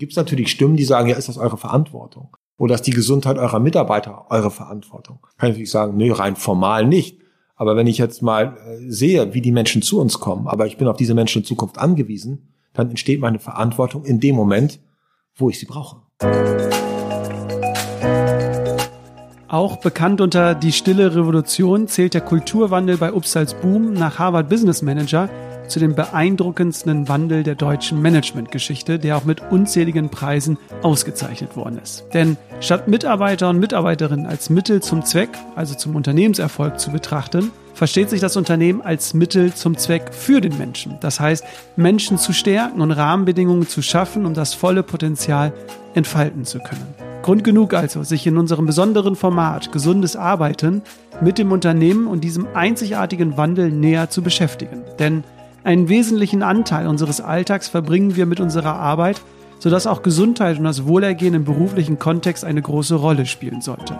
Gibt es natürlich Stimmen, die sagen, ja, ist das eure Verantwortung? Oder ist die Gesundheit eurer Mitarbeiter eure Verantwortung? Kann ich natürlich sagen, nee, rein formal nicht. Aber wenn ich jetzt mal äh, sehe, wie die Menschen zu uns kommen, aber ich bin auf diese Menschen in Zukunft angewiesen, dann entsteht meine Verantwortung in dem Moment, wo ich sie brauche. Auch bekannt unter die stille Revolution zählt der Kulturwandel bei Upsals Boom nach Harvard Business Manager zu dem beeindruckendsten Wandel der deutschen Managementgeschichte, der auch mit unzähligen Preisen ausgezeichnet worden ist. Denn statt Mitarbeiter und Mitarbeiterinnen als Mittel zum Zweck, also zum Unternehmenserfolg zu betrachten, versteht sich das Unternehmen als Mittel zum Zweck für den Menschen. Das heißt, Menschen zu stärken und Rahmenbedingungen zu schaffen, um das volle Potenzial entfalten zu können. Grund genug also, sich in unserem besonderen Format Gesundes Arbeiten mit dem Unternehmen und diesem einzigartigen Wandel näher zu beschäftigen. Denn einen wesentlichen Anteil unseres Alltags verbringen wir mit unserer Arbeit, sodass auch Gesundheit und das Wohlergehen im beruflichen Kontext eine große Rolle spielen sollte.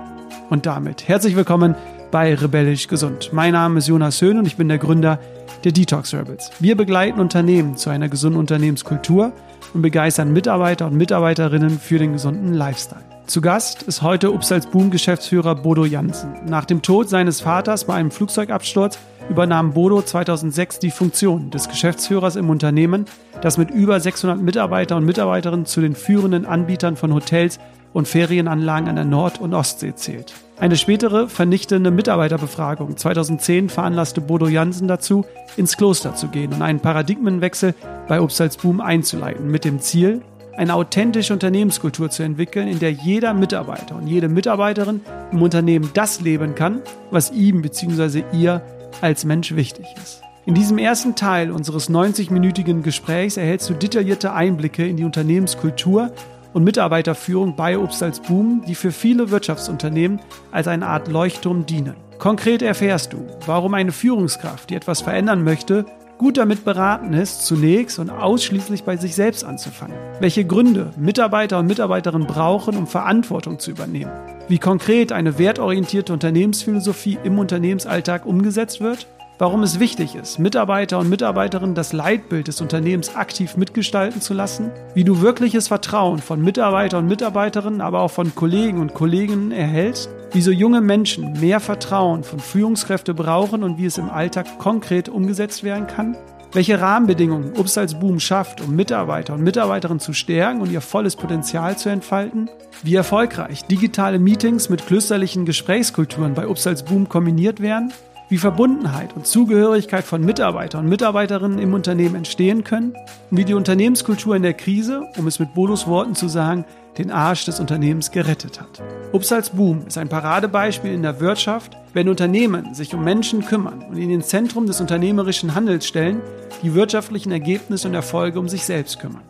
Und damit herzlich willkommen bei Rebellisch Gesund. Mein Name ist Jonas Höhn und ich bin der Gründer der Detox Rebels. Wir begleiten Unternehmen zu einer gesunden Unternehmenskultur und begeistern Mitarbeiter und Mitarbeiterinnen für den gesunden Lifestyle. Zu Gast ist heute Upsals Boom Geschäftsführer Bodo Jansen. Nach dem Tod seines Vaters bei einem Flugzeugabsturz übernahm Bodo 2006 die Funktion des Geschäftsführers im Unternehmen, das mit über 600 Mitarbeiter und Mitarbeiterinnen zu den führenden Anbietern von Hotels und Ferienanlagen an der Nord- und Ostsee zählt. Eine spätere vernichtende Mitarbeiterbefragung 2010 veranlasste Bodo Jansen dazu, ins Kloster zu gehen und einen Paradigmenwechsel bei Upsals Boom einzuleiten, mit dem Ziel, eine authentische Unternehmenskultur zu entwickeln, in der jeder Mitarbeiter und jede Mitarbeiterin im Unternehmen das leben kann, was ihm bzw. ihr als Mensch wichtig ist. In diesem ersten Teil unseres 90-minütigen Gesprächs erhältst du detaillierte Einblicke in die Unternehmenskultur und Mitarbeiterführung bei Obst Boom, die für viele Wirtschaftsunternehmen als eine Art Leuchtturm dienen. Konkret erfährst du, warum eine Führungskraft, die etwas verändern möchte, gut damit beraten ist, zunächst und ausschließlich bei sich selbst anzufangen. Welche Gründe Mitarbeiter und Mitarbeiterinnen brauchen, um Verantwortung zu übernehmen. Wie konkret eine wertorientierte Unternehmensphilosophie im Unternehmensalltag umgesetzt wird. Warum es wichtig ist, Mitarbeiter und Mitarbeiterinnen das Leitbild des Unternehmens aktiv mitgestalten zu lassen. Wie du wirkliches Vertrauen von Mitarbeitern und Mitarbeiterinnen, aber auch von Kollegen und Kolleginnen erhältst wieso junge Menschen mehr Vertrauen von Führungskräften brauchen und wie es im Alltag konkret umgesetzt werden kann, welche Rahmenbedingungen Obst als Boom schafft, um Mitarbeiter und Mitarbeiterinnen zu stärken und ihr volles Potenzial zu entfalten, wie erfolgreich digitale Meetings mit klösterlichen Gesprächskulturen bei Obst als Boom kombiniert werden, wie Verbundenheit und Zugehörigkeit von Mitarbeitern und Mitarbeiterinnen im Unternehmen entstehen können und wie die Unternehmenskultur in der Krise, um es mit Bodos Worten zu sagen, den Arsch des Unternehmens gerettet hat. Upsals Boom ist ein Paradebeispiel in der Wirtschaft, wenn Unternehmen sich um Menschen kümmern und in den Zentrum des unternehmerischen Handels stellen, die wirtschaftlichen Ergebnisse und Erfolge um sich selbst kümmern.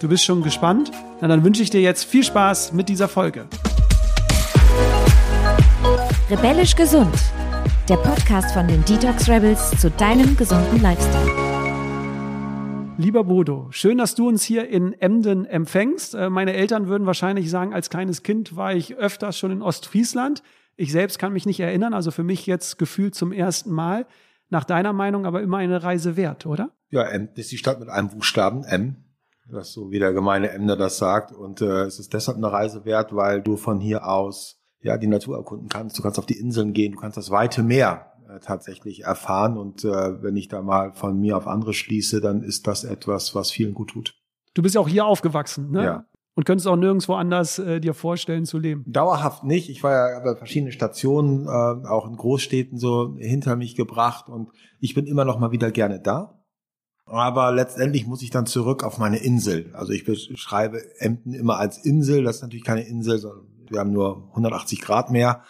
Du bist schon gespannt? Na dann wünsche ich dir jetzt viel Spaß mit dieser Folge. Rebellisch gesund. Der Podcast von den Detox Rebels zu deinem gesunden Lifestyle. Lieber Bodo, schön, dass du uns hier in Emden empfängst. Äh, meine Eltern würden wahrscheinlich sagen, als kleines Kind war ich öfters schon in Ostfriesland. Ich selbst kann mich nicht erinnern, also für mich jetzt gefühlt zum ersten Mal. Nach deiner Meinung aber immer eine Reise wert, oder? Ja, Emden ist die Stadt mit einem Buchstaben, M. Das so wie der gemeine Emder das sagt. Und äh, es ist deshalb eine Reise wert, weil du von hier aus ja die Natur erkunden kannst. Du kannst auf die Inseln gehen, du kannst das weite Meer äh, tatsächlich erfahren. Und äh, wenn ich da mal von mir auf andere schließe, dann ist das etwas, was vielen gut tut. Du bist ja auch hier aufgewachsen, ne? Ja. Und könntest auch nirgendwo anders äh, dir vorstellen zu leben. Dauerhaft nicht. Ich war ja bei verschiedenen Stationen, äh, auch in Großstädten so hinter mich gebracht und ich bin immer noch mal wieder gerne da. Aber letztendlich muss ich dann zurück auf meine Insel. Also ich beschreibe Emden immer als Insel. Das ist natürlich keine Insel, sondern wir haben nur 180 Grad mehr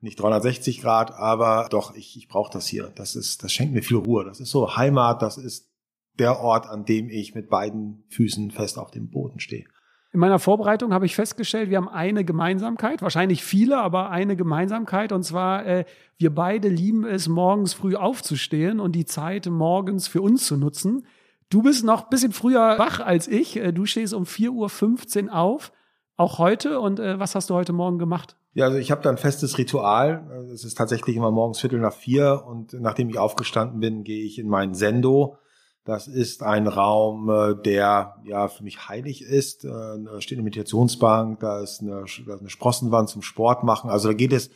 nicht 360 Grad, aber doch, ich, ich brauche das hier. Das ist, das schenkt mir viel Ruhe. Das ist so Heimat, das ist der Ort, an dem ich mit beiden Füßen fest auf dem Boden stehe. In meiner Vorbereitung habe ich festgestellt, wir haben eine Gemeinsamkeit, wahrscheinlich viele, aber eine Gemeinsamkeit. Und zwar, äh, wir beide lieben es, morgens früh aufzustehen und die Zeit morgens für uns zu nutzen. Du bist noch ein bisschen früher wach als ich. Äh, du stehst um 4.15 Uhr auf, auch heute. Und äh, was hast du heute Morgen gemacht? Ja, also ich habe da ein festes Ritual. Es ist tatsächlich immer morgens Viertel nach vier und nachdem ich aufgestanden bin, gehe ich in mein Sendo. Das ist ein Raum, äh, der ja für mich heilig ist. Äh, da steht eine Meditationsbank, da ist eine, da ist eine Sprossenwand zum Sport machen. Also da geht es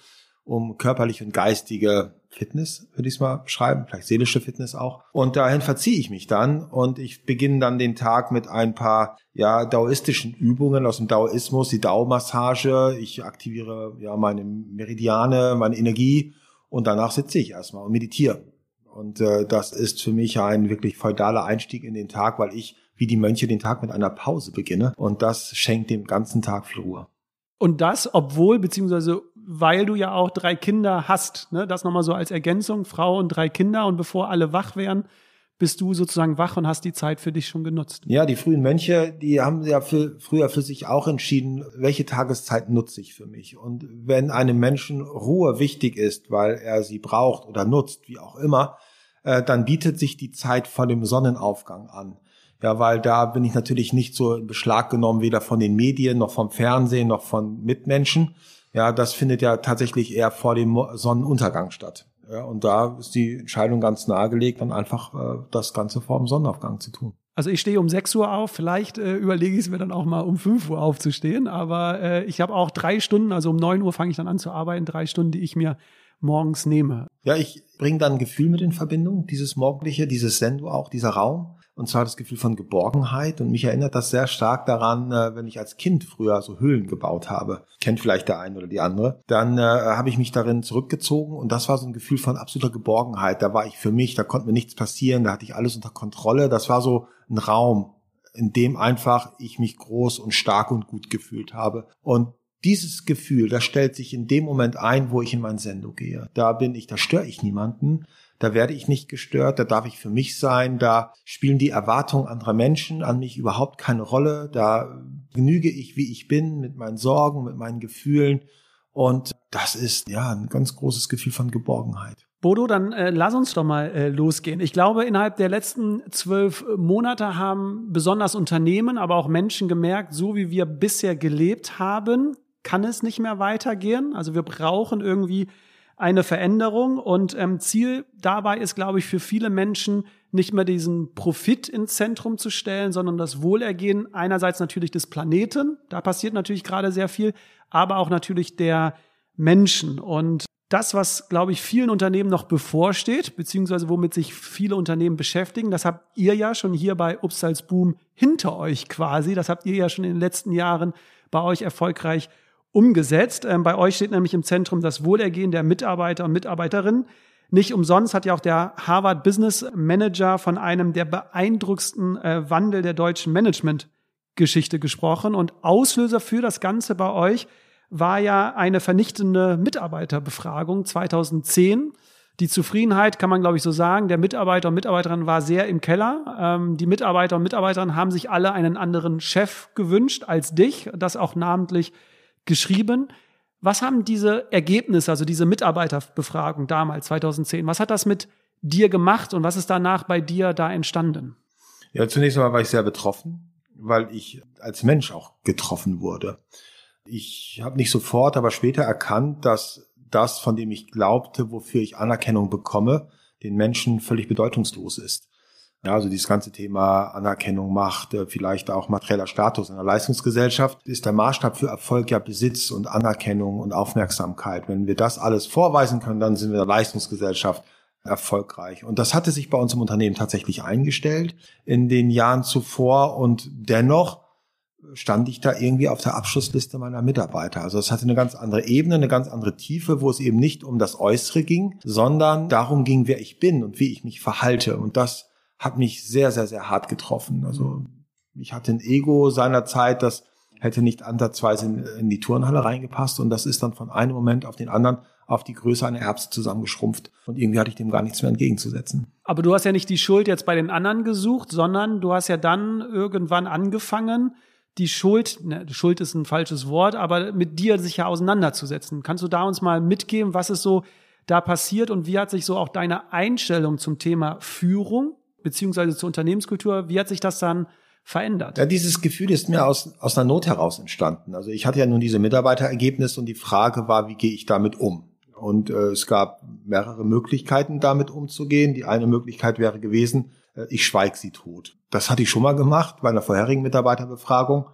um körperliche und geistige Fitness, würde ich es mal beschreiben, vielleicht seelische Fitness auch. Und dahin verziehe ich mich dann und ich beginne dann den Tag mit ein paar ja daoistischen Übungen aus dem Daoismus, die Dao-Massage. Ich aktiviere ja meine Meridiane, meine Energie und danach sitze ich erstmal und meditiere. Und äh, das ist für mich ein wirklich feudaler Einstieg in den Tag, weil ich wie die Mönche den Tag mit einer Pause beginne und das schenkt dem ganzen Tag viel Ruhe. Und das, obwohl, beziehungsweise weil du ja auch drei Kinder hast, ne? das nochmal so als Ergänzung, Frau und drei Kinder und bevor alle wach wären, bist du sozusagen wach und hast die Zeit für dich schon genutzt. Ja, die frühen Mönche, die haben ja für, früher für sich auch entschieden, welche Tageszeit nutze ich für mich. Und wenn einem Menschen Ruhe wichtig ist, weil er sie braucht oder nutzt, wie auch immer, äh, dann bietet sich die Zeit vor dem Sonnenaufgang an. Ja, weil da bin ich natürlich nicht so in Beschlag genommen, weder von den Medien noch vom Fernsehen noch von Mitmenschen. Ja, das findet ja tatsächlich eher vor dem Sonnenuntergang statt. Ja, und da ist die Entscheidung ganz nahegelegt, dann einfach äh, das Ganze vor dem Sonnenaufgang zu tun. Also ich stehe um 6 Uhr auf, vielleicht äh, überlege ich es mir dann auch mal um 5 Uhr aufzustehen, aber äh, ich habe auch drei Stunden, also um 9 Uhr fange ich dann an zu arbeiten, drei Stunden, die ich mir morgens nehme. Ja, ich bringe dann ein Gefühl mit in Verbindung, dieses morgendliche, dieses Sendo auch, dieser Raum und zwar das Gefühl von Geborgenheit. Und mich erinnert das sehr stark daran, äh, wenn ich als Kind früher so Höhlen gebaut habe. Kennt vielleicht der eine oder die andere. Dann äh, habe ich mich darin zurückgezogen und das war so ein Gefühl von absoluter Geborgenheit. Da war ich für mich, da konnte mir nichts passieren, da hatte ich alles unter Kontrolle. Das war so ein Raum, in dem einfach ich mich groß und stark und gut gefühlt habe. Und dieses Gefühl, das stellt sich in dem Moment ein, wo ich in mein Sendo gehe. Da bin ich, da störe ich niemanden, da werde ich nicht gestört, da darf ich für mich sein, da spielen die Erwartungen anderer Menschen an mich überhaupt keine Rolle, da genüge ich, wie ich bin, mit meinen Sorgen, mit meinen Gefühlen und das ist ja ein ganz großes Gefühl von Geborgenheit. Bodo, dann äh, lass uns doch mal äh, losgehen. Ich glaube, innerhalb der letzten zwölf Monate haben besonders Unternehmen, aber auch Menschen gemerkt, so wie wir bisher gelebt haben, kann es nicht mehr weitergehen. Also wir brauchen irgendwie eine Veränderung. Und ähm, Ziel dabei ist, glaube ich, für viele Menschen nicht mehr diesen Profit ins Zentrum zu stellen, sondern das Wohlergehen. Einerseits natürlich des Planeten, da passiert natürlich gerade sehr viel, aber auch natürlich der Menschen. Und das, was, glaube ich, vielen Unternehmen noch bevorsteht, beziehungsweise womit sich viele Unternehmen beschäftigen, das habt ihr ja schon hier bei Upsals Boom hinter euch quasi. Das habt ihr ja schon in den letzten Jahren bei euch erfolgreich umgesetzt. Ähm, bei euch steht nämlich im Zentrum das Wohlergehen der Mitarbeiter und Mitarbeiterinnen. Nicht umsonst hat ja auch der Harvard Business Manager von einem der beeindruckendsten äh, Wandel der deutschen Management-Geschichte gesprochen. Und Auslöser für das Ganze bei euch war ja eine vernichtende Mitarbeiterbefragung 2010. Die Zufriedenheit, kann man glaube ich so sagen, der Mitarbeiter und Mitarbeiterinnen war sehr im Keller. Ähm, die Mitarbeiter und Mitarbeiterinnen haben sich alle einen anderen Chef gewünscht als dich, das auch namentlich geschrieben. Was haben diese Ergebnisse, also diese Mitarbeiterbefragung damals, 2010, was hat das mit dir gemacht und was ist danach bei dir da entstanden? Ja, zunächst einmal war ich sehr betroffen, weil ich als Mensch auch getroffen wurde. Ich habe nicht sofort, aber später erkannt, dass das, von dem ich glaubte, wofür ich Anerkennung bekomme, den Menschen völlig bedeutungslos ist. Ja, also dieses ganze Thema Anerkennung, Macht, äh, vielleicht auch materieller Status in der Leistungsgesellschaft ist der Maßstab für Erfolg ja Besitz und Anerkennung und Aufmerksamkeit. Wenn wir das alles vorweisen können, dann sind wir in der Leistungsgesellschaft erfolgreich. Und das hatte sich bei uns im Unternehmen tatsächlich eingestellt in den Jahren zuvor und dennoch stand ich da irgendwie auf der Abschlussliste meiner Mitarbeiter. Also es hatte eine ganz andere Ebene, eine ganz andere Tiefe, wo es eben nicht um das Äußere ging, sondern darum ging, wer ich bin und wie ich mich verhalte. Und das hat mich sehr, sehr, sehr hart getroffen. Also ich hatte ein Ego seinerzeit, das hätte nicht ansatzweise in, in, die Turnhalle reingepasst und das ist dann von einem Moment auf den anderen auf die Größe einer Erbse zusammengeschrumpft und irgendwie hatte ich dem gar nichts mehr entgegenzusetzen. Aber du hast ja nicht die Schuld jetzt bei den anderen gesucht, sondern du hast ja dann irgendwann angefangen, die Schuld, ne, Schuld ist ein falsches Wort, aber mit dir sich ja auseinanderzusetzen. Kannst du da uns mal mitgeben, was ist so da passiert und wie hat sich so auch deine Einstellung zum Thema Führung beziehungsweise zur Unternehmenskultur. Wie hat sich das dann verändert? Ja, dieses Gefühl ist mir aus, aus einer Not heraus entstanden. Also ich hatte ja nun diese Mitarbeiterergebnisse und die Frage war, wie gehe ich damit um? Und äh, es gab mehrere Möglichkeiten, damit umzugehen. Die eine Möglichkeit wäre gewesen, äh, ich schweig sie tot. Das hatte ich schon mal gemacht bei einer vorherigen Mitarbeiterbefragung.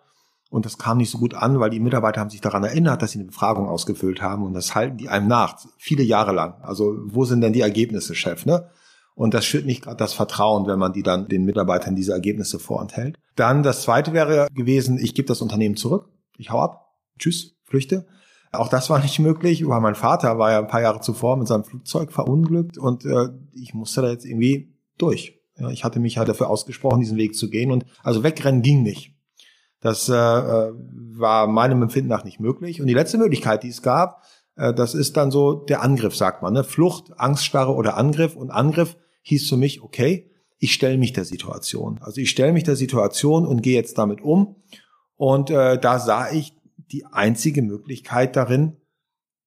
Und das kam nicht so gut an, weil die Mitarbeiter haben sich daran erinnert, dass sie eine Befragung ausgefüllt haben. Und das halten die einem nach, viele Jahre lang. Also wo sind denn die Ergebnisse, Chef? Ne? Und das schürt nicht gerade das Vertrauen, wenn man die dann den Mitarbeitern diese Ergebnisse vorenthält. Dann das zweite wäre gewesen, ich gebe das Unternehmen zurück. Ich hau ab. Tschüss, flüchte. Auch das war nicht möglich, weil mein Vater war ja ein paar Jahre zuvor mit seinem Flugzeug verunglückt und äh, ich musste da jetzt irgendwie durch. Ja, ich hatte mich halt dafür ausgesprochen, diesen Weg zu gehen und also wegrennen ging nicht. Das äh, äh, war meinem Empfinden nach nicht möglich. Und die letzte Möglichkeit, die es gab, äh, das ist dann so der Angriff, sagt man. Ne? Flucht, Angststarre oder Angriff. Und Angriff hieß für mich, okay, ich stelle mich der Situation. Also ich stelle mich der Situation und gehe jetzt damit um. Und äh, da sah ich die einzige Möglichkeit darin,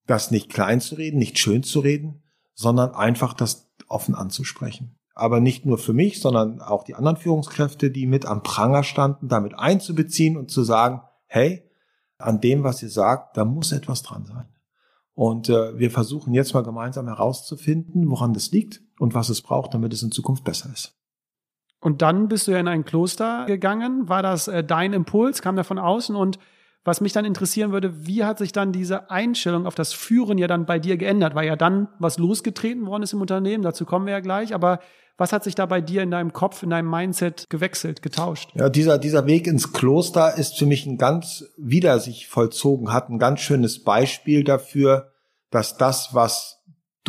das nicht klein zu reden, nicht schön zu reden, sondern einfach das offen anzusprechen aber nicht nur für mich, sondern auch die anderen Führungskräfte, die mit am Pranger standen, damit einzubeziehen und zu sagen, hey, an dem, was ihr sagt, da muss etwas dran sein. Und äh, wir versuchen jetzt mal gemeinsam herauszufinden, woran das liegt und was es braucht, damit es in Zukunft besser ist. Und dann bist du ja in ein Kloster gegangen. War das äh, dein Impuls? Kam der von außen? Und was mich dann interessieren würde, wie hat sich dann diese Einstellung auf das Führen ja dann bei dir geändert? Weil ja dann was losgetreten worden ist im Unternehmen, dazu kommen wir ja gleich. Aber was hat sich da bei dir in deinem Kopf, in deinem Mindset gewechselt, getauscht? Ja, dieser, dieser Weg ins Kloster ist für mich ein ganz, wieder sich vollzogen hat, ein ganz schönes Beispiel dafür, dass das, was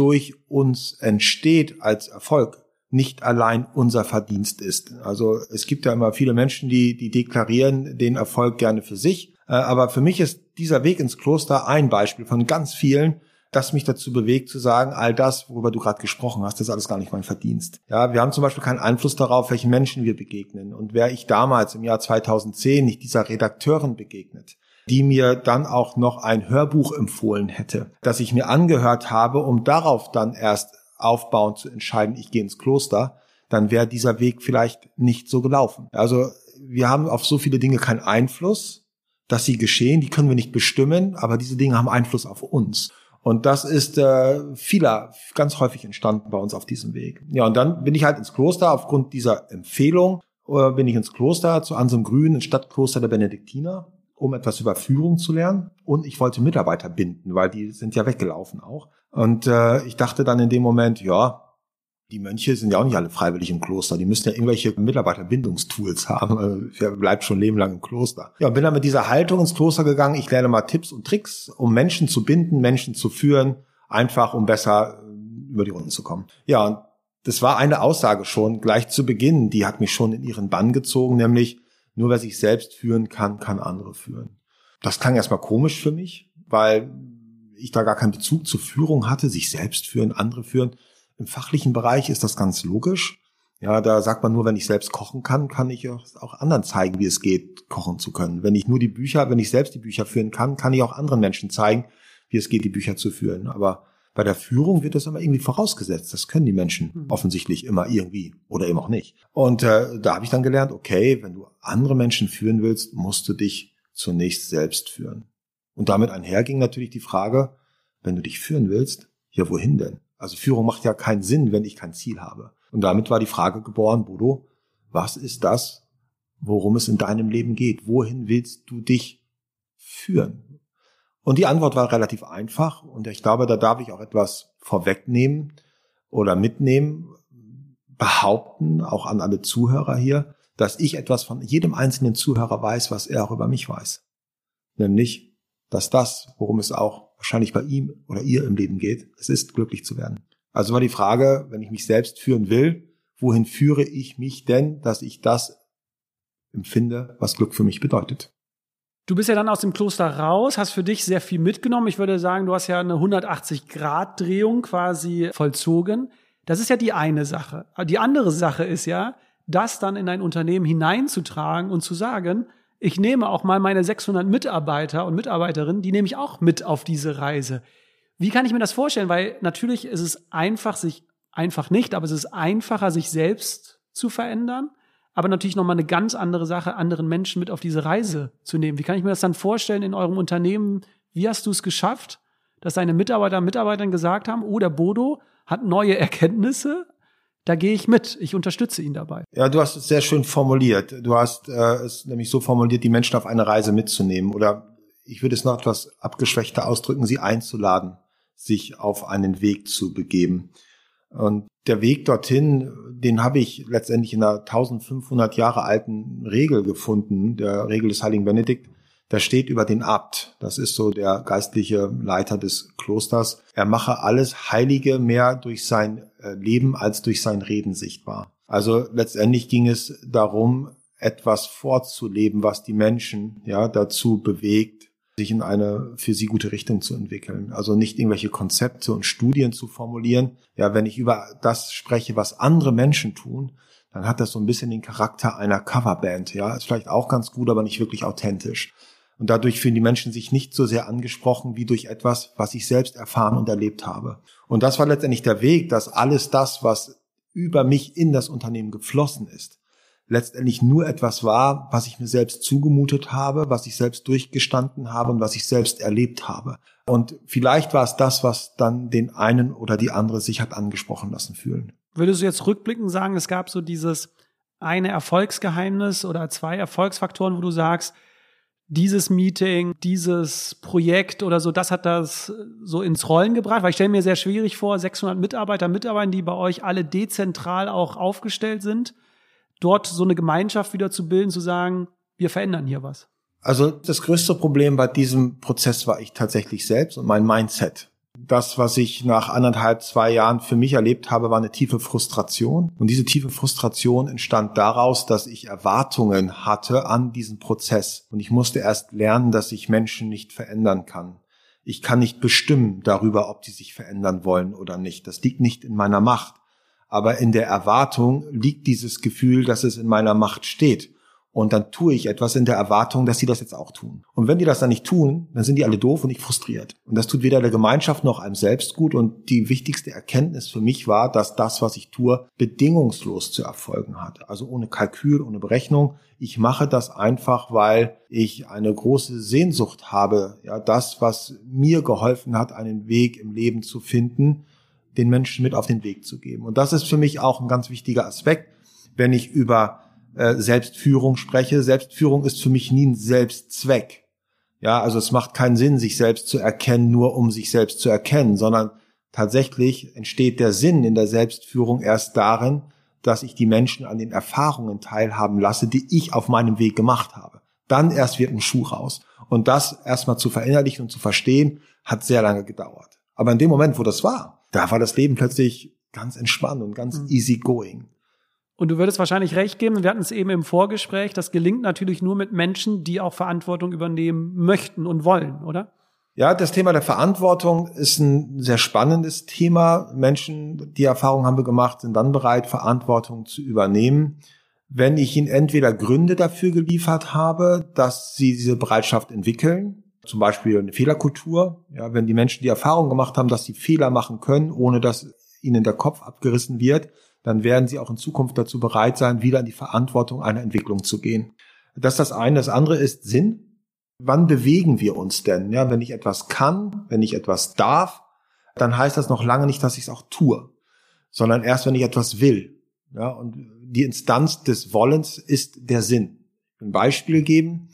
durch uns entsteht als Erfolg, nicht allein unser Verdienst ist. Also es gibt ja immer viele Menschen, die, die deklarieren den Erfolg gerne für sich. Äh, aber für mich ist dieser Weg ins Kloster ein Beispiel von ganz vielen, das mich dazu bewegt zu sagen, all das, worüber du gerade gesprochen hast, ist alles gar nicht mein Verdienst. Ja, wir haben zum Beispiel keinen Einfluss darauf, welchen Menschen wir begegnen. Und wäre ich damals im Jahr 2010 nicht dieser Redakteurin begegnet, die mir dann auch noch ein Hörbuch empfohlen hätte, das ich mir angehört habe, um darauf dann erst aufbauend zu entscheiden, ich gehe ins Kloster, dann wäre dieser Weg vielleicht nicht so gelaufen. Also wir haben auf so viele Dinge keinen Einfluss, dass sie geschehen, die können wir nicht bestimmen, aber diese Dinge haben Einfluss auf uns. Und das ist äh, vieler ganz häufig entstanden bei uns auf diesem Weg. Ja, und dann bin ich halt ins Kloster aufgrund dieser Empfehlung äh, bin ich ins Kloster zu Ansem Grün, ins Stadtkloster der Benediktiner, um etwas über Führung zu lernen. Und ich wollte Mitarbeiter binden, weil die sind ja weggelaufen auch. Und äh, ich dachte dann in dem Moment, ja, die Mönche sind ja auch nicht alle freiwillig im Kloster. Die müssen ja irgendwelche Mitarbeiterbindungstools haben. Wer bleibt schon Leben lang im Kloster. Ja, bin dann mit dieser Haltung ins Kloster gegangen. Ich lerne mal Tipps und Tricks, um Menschen zu binden, Menschen zu führen, einfach um besser äh, über die Runden zu kommen. Ja, und das war eine Aussage schon gleich zu Beginn. Die hat mich schon in ihren Bann gezogen, nämlich nur wer sich selbst führen kann, kann andere führen. Das klang erstmal komisch für mich, weil ich da gar keinen Bezug zur Führung hatte, sich selbst führen, andere führen. Im fachlichen Bereich ist das ganz logisch. Ja, da sagt man nur, wenn ich selbst kochen kann, kann ich auch anderen zeigen, wie es geht, kochen zu können. Wenn ich nur die Bücher, wenn ich selbst die Bücher führen kann, kann ich auch anderen Menschen zeigen, wie es geht, die Bücher zu führen. Aber bei der Führung wird das immer irgendwie vorausgesetzt. Das können die Menschen hm. offensichtlich immer irgendwie oder eben auch nicht. Und äh, da habe ich dann gelernt, okay, wenn du andere Menschen führen willst, musst du dich zunächst selbst führen. Und damit einherging natürlich die Frage, wenn du dich führen willst, ja, wohin denn? Also Führung macht ja keinen Sinn, wenn ich kein Ziel habe. Und damit war die Frage geboren, Bodo, was ist das, worum es in deinem Leben geht? Wohin willst du dich führen? Und die Antwort war relativ einfach und ich glaube, da darf ich auch etwas vorwegnehmen oder mitnehmen, behaupten, auch an alle Zuhörer hier, dass ich etwas von jedem einzelnen Zuhörer weiß, was er auch über mich weiß. Nämlich, dass das, worum es auch wahrscheinlich bei ihm oder ihr im Leben geht. Es ist glücklich zu werden. Also war die Frage, wenn ich mich selbst führen will, wohin führe ich mich denn, dass ich das empfinde, was Glück für mich bedeutet? Du bist ja dann aus dem Kloster raus, hast für dich sehr viel mitgenommen. Ich würde sagen, du hast ja eine 180-Grad-Drehung quasi vollzogen. Das ist ja die eine Sache. Die andere Sache ist ja, das dann in ein Unternehmen hineinzutragen und zu sagen, ich nehme auch mal meine 600 Mitarbeiter und Mitarbeiterinnen, die nehme ich auch mit auf diese Reise. Wie kann ich mir das vorstellen? Weil natürlich ist es einfach, sich einfach nicht, aber es ist einfacher, sich selbst zu verändern. Aber natürlich nochmal eine ganz andere Sache, anderen Menschen mit auf diese Reise zu nehmen. Wie kann ich mir das dann vorstellen in eurem Unternehmen? Wie hast du es geschafft, dass deine Mitarbeiter und Mitarbeitern gesagt haben, oh, der Bodo hat neue Erkenntnisse, da gehe ich mit, ich unterstütze ihn dabei. Ja, du hast es sehr schön formuliert. Du hast äh, es nämlich so formuliert, die Menschen auf eine Reise mitzunehmen oder ich würde es noch etwas abgeschwächter ausdrücken, sie einzuladen, sich auf einen Weg zu begeben. Und der Weg dorthin, den habe ich letztendlich in einer 1500 Jahre alten Regel gefunden, der Regel des Heiligen Benedikt. Da steht über den Abt, das ist so der geistliche Leiter des Klosters, er mache alles Heilige mehr durch sein äh, Leben als durch sein Reden sichtbar. Also letztendlich ging es darum, etwas vorzuleben, was die Menschen ja dazu bewegt, sich in eine für sie gute Richtung zu entwickeln. Also nicht irgendwelche Konzepte und Studien zu formulieren. Ja, wenn ich über das spreche, was andere Menschen tun, dann hat das so ein bisschen den Charakter einer Coverband. Ja, ist vielleicht auch ganz gut, aber nicht wirklich authentisch. Und dadurch fühlen die Menschen sich nicht so sehr angesprochen wie durch etwas, was ich selbst erfahren und erlebt habe. Und das war letztendlich der Weg, dass alles das, was über mich in das Unternehmen geflossen ist, letztendlich nur etwas war, was ich mir selbst zugemutet habe, was ich selbst durchgestanden habe und was ich selbst erlebt habe. Und vielleicht war es das, was dann den einen oder die andere sich hat angesprochen lassen fühlen. Würdest du jetzt rückblickend sagen, es gab so dieses eine Erfolgsgeheimnis oder zwei Erfolgsfaktoren, wo du sagst, dieses Meeting, dieses Projekt oder so, das hat das so ins Rollen gebracht? Weil ich stelle mir sehr schwierig vor, 600 Mitarbeiter, Mitarbeiter, die bei euch alle dezentral auch aufgestellt sind, dort so eine Gemeinschaft wieder zu bilden, zu sagen, wir verändern hier was. Also das größte Problem bei diesem Prozess war ich tatsächlich selbst und mein Mindset das, was ich nach anderthalb, zwei Jahren für mich erlebt habe, war eine tiefe Frustration. Und diese tiefe Frustration entstand daraus, dass ich Erwartungen hatte an diesen Prozess. Und ich musste erst lernen, dass ich Menschen nicht verändern kann. Ich kann nicht bestimmen darüber, ob die sich verändern wollen oder nicht. Das liegt nicht in meiner Macht. Aber in der Erwartung liegt dieses Gefühl, dass es in meiner Macht steht. Und dann tue ich etwas in der Erwartung, dass sie das jetzt auch tun. Und wenn die das dann nicht tun, dann sind die alle doof und ich frustriert. Und das tut weder der Gemeinschaft noch einem selbst gut. Und die wichtigste Erkenntnis für mich war, dass das, was ich tue, bedingungslos zu erfolgen hat. Also ohne Kalkül, ohne Berechnung. Ich mache das einfach, weil ich eine große Sehnsucht habe. Ja, das, was mir geholfen hat, einen Weg im Leben zu finden, den Menschen mit auf den Weg zu geben. Und das ist für mich auch ein ganz wichtiger Aspekt, wenn ich über äh, Selbstführung spreche. Selbstführung ist für mich nie ein Selbstzweck. Ja, also es macht keinen Sinn, sich selbst zu erkennen, nur um sich selbst zu erkennen, sondern tatsächlich entsteht der Sinn in der Selbstführung erst darin, dass ich die Menschen an den Erfahrungen teilhaben lasse, die ich auf meinem Weg gemacht habe. Dann erst wird ein Schuh raus. Und das erstmal zu verinnerlichen und zu verstehen, hat sehr lange gedauert. Aber in dem Moment, wo das war, da war das Leben plötzlich ganz entspannt und ganz mhm. easy going. Und du würdest wahrscheinlich recht geben, wir hatten es eben im Vorgespräch, das gelingt natürlich nur mit Menschen, die auch Verantwortung übernehmen möchten und wollen, oder? Ja, das Thema der Verantwortung ist ein sehr spannendes Thema. Menschen, die Erfahrung haben wir gemacht, sind dann bereit, Verantwortung zu übernehmen, wenn ich ihnen entweder Gründe dafür geliefert habe, dass sie diese Bereitschaft entwickeln, zum Beispiel eine Fehlerkultur. Ja, wenn die Menschen die Erfahrung gemacht haben, dass sie Fehler machen können, ohne dass ihnen der Kopf abgerissen wird, dann werden sie auch in Zukunft dazu bereit sein, wieder in die Verantwortung einer Entwicklung zu gehen. Das ist das eine. Das andere ist Sinn. Wann bewegen wir uns denn? Ja, wenn ich etwas kann, wenn ich etwas darf, dann heißt das noch lange nicht, dass ich es auch tue, sondern erst, wenn ich etwas will. Ja, und die Instanz des Wollens ist der Sinn. Ein Beispiel geben.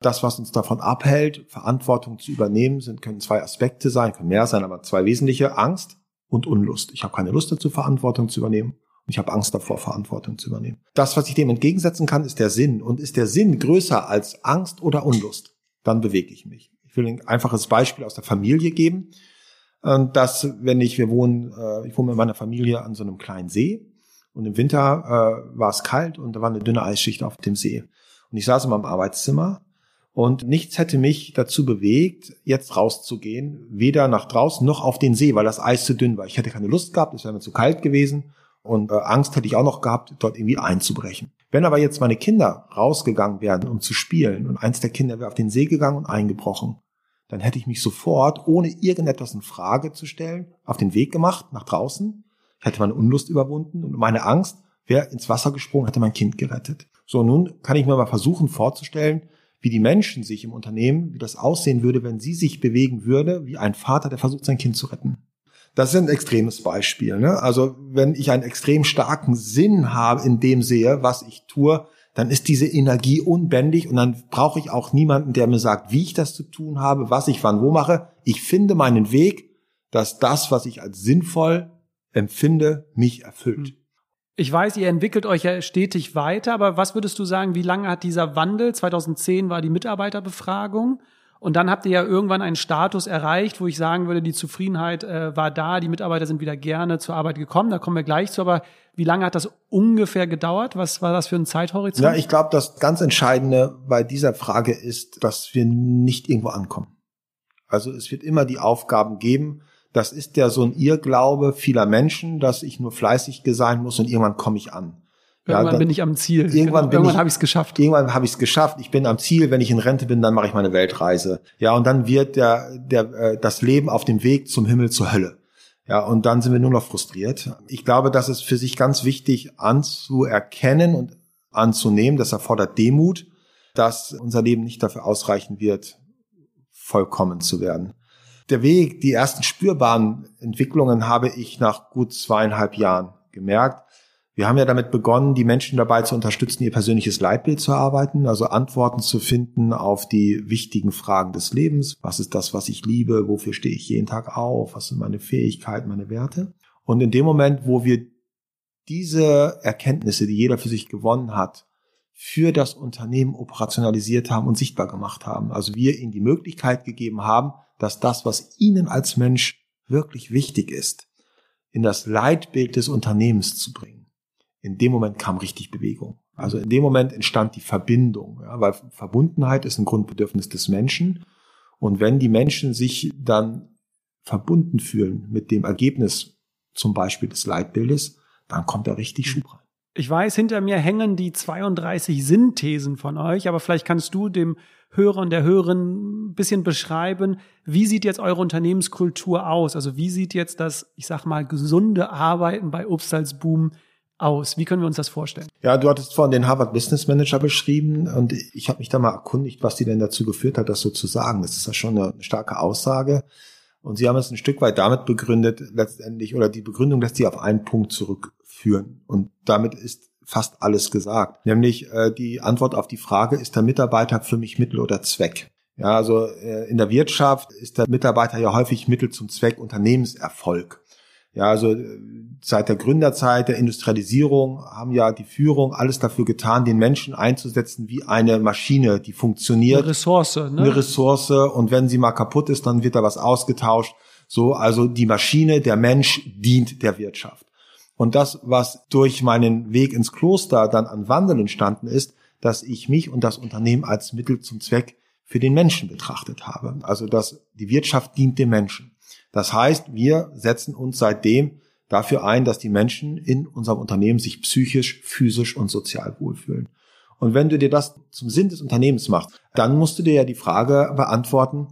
Das, was uns davon abhält, Verantwortung zu übernehmen, sind, können zwei Aspekte sein, können mehr sein, aber zwei wesentliche. Angst und Unlust. Ich habe keine Lust dazu, Verantwortung zu übernehmen. Ich habe Angst davor, Verantwortung zu übernehmen. Das, was ich dem entgegensetzen kann, ist der Sinn. Und ist der Sinn größer als Angst oder Unlust, dann bewege ich mich. Ich will ein einfaches Beispiel aus der Familie geben. Dass, wenn ich, wir wohnen, äh, ich wohne mit meiner Familie an so einem kleinen See und im Winter äh, war es kalt und da war eine dünne Eisschicht auf dem See. Und ich saß in meinem Arbeitszimmer und nichts hätte mich dazu bewegt, jetzt rauszugehen, weder nach draußen noch auf den See, weil das Eis zu dünn war. Ich hätte keine Lust gehabt, es wäre mir zu kalt gewesen und äh, Angst hätte ich auch noch gehabt, dort irgendwie einzubrechen. Wenn aber jetzt meine Kinder rausgegangen wären, um zu spielen, und eins der Kinder wäre auf den See gegangen und eingebrochen, dann hätte ich mich sofort, ohne irgendetwas in Frage zu stellen, auf den Weg gemacht, nach draußen. Ich hätte meine Unlust überwunden und meine Angst wäre ins Wasser gesprungen, hätte mein Kind gerettet. So, nun kann ich mir mal versuchen vorzustellen, wie die Menschen sich im Unternehmen, wie das aussehen würde, wenn sie sich bewegen würde, wie ein Vater, der versucht, sein Kind zu retten Das ist ein extremes Beispiel. Ne? Also wenn ich einen extrem starken Sinn habe, in dem sehe, was ich tue, dann ist diese Energie unbändig und dann brauche ich auch niemanden, der mir sagt, wie ich das zu tun habe, was ich wann wo mache. Ich finde meinen Weg, dass das, was ich als sinnvoll empfinde, mich erfüllt. Ich weiß, ihr entwickelt euch ja stetig weiter, aber was würdest du sagen, wie lange hat dieser Wandel? 2010 war die Mitarbeiterbefragung. Und dann habt ihr ja irgendwann einen Status erreicht, wo ich sagen würde, die Zufriedenheit äh, war da, die Mitarbeiter sind wieder gerne zur Arbeit gekommen. Da kommen wir gleich zu. Aber wie lange hat das ungefähr gedauert? Was war das für ein Zeithorizont? Ja, ich glaube, das ganz Entscheidende bei dieser Frage ist, dass wir nicht irgendwo ankommen. Also es wird immer die Aufgaben geben. Das ist ja so ein Irrglaube vieler Menschen, dass ich nur fleißig sein muss und irgendwann komme ich an. Irgendwann ja, bin ich am Ziel. Irgendwann, genau. irgendwann habe ich es geschafft. Irgendwann habe ich es geschafft. Ich bin am Ziel. Wenn ich in Rente bin, dann mache ich meine Weltreise. Ja, und dann wird der, der, äh, das Leben auf dem Weg zum Himmel zur Hölle. Ja, und dann sind wir nur noch frustriert. Ich glaube, das ist für sich ganz wichtig anzuerkennen und anzunehmen. Das erfordert Demut, dass unser Leben nicht dafür ausreichen wird, vollkommen zu werden. Der Weg, die ersten spürbaren Entwicklungen habe ich nach gut zweieinhalb Jahren gemerkt. Wir haben ja damit begonnen, die Menschen dabei zu unterstützen, ihr persönliches Leitbild zu erarbeiten, also Antworten zu finden auf die wichtigen Fragen des Lebens. Was ist das, was ich liebe? Wofür stehe ich jeden Tag auf? Was sind meine Fähigkeiten, meine Werte? Und in dem Moment, wo wir diese Erkenntnisse, die jeder für sich gewonnen hat, für das Unternehmen operationalisiert haben und sichtbar gemacht haben. Also wir ihnen die Möglichkeit gegeben haben, dass das, was ihnen als Mensch wirklich wichtig ist, in das Leitbild des Unternehmens zu bringen in dem Moment kam richtig Bewegung. Also in dem Moment entstand die Verbindung, ja, weil Verbundenheit ist ein Grundbedürfnis des Menschen. Und wenn die Menschen sich dann verbunden fühlen mit dem Ergebnis zum Beispiel des Leitbildes, dann kommt da richtig Schub rein. Ich weiß, hinter mir hängen die 32 Sinnthesen von euch, aber vielleicht kannst du dem Hörer und der Hörerin ein bisschen beschreiben, wie sieht jetzt eure Unternehmenskultur aus? Also wie sieht jetzt das, ich sag mal, gesunde Arbeiten bei Obstalsboom aus? Wie können wir uns das vorstellen? Ja, du hattest vorhin den Harvard Business Manager beschrieben und ich habe mich da mal erkundigt, was die denn dazu geführt hat, das so zu sagen. Das ist ja schon eine starke Aussage. Und sie haben es ein Stück weit damit begründet, letztendlich, oder die Begründung lässt sie auf einen Punkt zurückführen. Und damit ist fast alles gesagt. Nämlich äh, die Antwort auf die Frage, ist der Mitarbeiter für mich Mittel oder Zweck? Ja, also äh, in der Wirtschaft ist der Mitarbeiter ja häufig Mittel zum Zweck Unternehmenserfolg. Ja, also äh, seit der Gründerzeit der Industrialisierung haben ja die Führung alles dafür getan, den Menschen einzusetzen wie eine Maschine, die funktioniert. Eine Ressource, ne? Eine Ressource und wenn sie mal kaputt ist, dann wird da was ausgetauscht. So, also die Maschine, der Mensch dient der Wirtschaft. Und das, was durch meinen Weg ins Kloster dann an Wandel entstanden ist, dass ich mich und das Unternehmen als Mittel zum Zweck für den Menschen betrachtet habe. Also, dass die Wirtschaft dient dem Menschen. Das heißt, wir setzen uns seitdem dafür ein, dass die Menschen in unserem Unternehmen sich psychisch, physisch und sozial wohlfühlen. Und wenn du dir das zum Sinn des Unternehmens machst, dann musst du dir ja die Frage beantworten,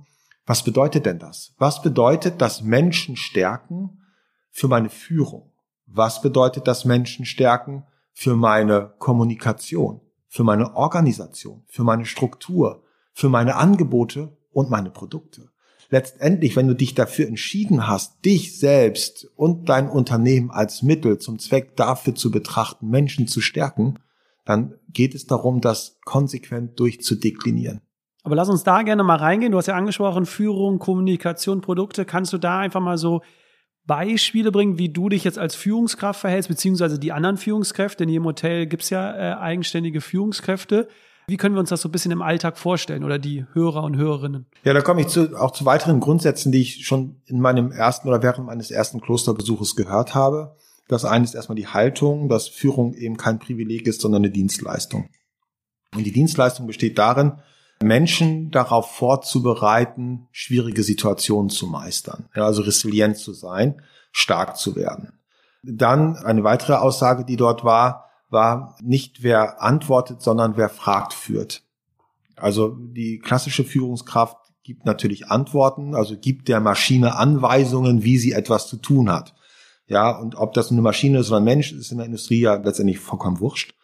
was bedeutet denn das? Was bedeutet das Menschen stärken für meine Führung? Was bedeutet das Menschen stärken für meine Kommunikation, für meine Organisation, für meine Struktur, für meine Angebote und meine Produkte? letztendlich, wenn du dich dafür entschieden hast, dich selbst und dein Unternehmen als Mittel zum Zweck dafür zu betrachten, Menschen zu stärken, dann geht es darum, das konsequent durchzudeklinieren. Aber lass uns da gerne mal reingehen. Du hast ja angesprochen, Führung, Kommunikation, Produkte. Kannst du da einfach mal so Beispiele bringen, wie du dich jetzt als Führungskraft verhältst, beziehungsweise die anderen Führungskräfte? In jedem Hotel gibt's ja äh, eigenständige Führungskräfte. Wie können wir uns das so ein bisschen im Alltag vorstellen oder die Hörer und Hörerinnen? Ja, da komme ich zu, auch zu weiteren Grundsätzen, die ich schon in meinem ersten oder während meines ersten Klosterbesuches gehört habe. Das eine ist erstmal die Haltung, dass Führung eben kein Privileg ist, sondern eine Dienstleistung. Und die Dienstleistung besteht darin, Menschen darauf vorzubereiten, schwierige Situationen zu meistern. Ja, also resilient zu sein, stark zu werden. Dann eine weitere Aussage, die dort war, war nicht wer antwortet, sondern wer fragt, führt. Also die klassische Führungskraft gibt natürlich Antworten, also gibt der Maschine Anweisungen, wie sie etwas zu tun hat. Ja, und ob das eine Maschine ist oder ein Mensch, ist in der Industrie ja letztendlich vollkommen wurscht.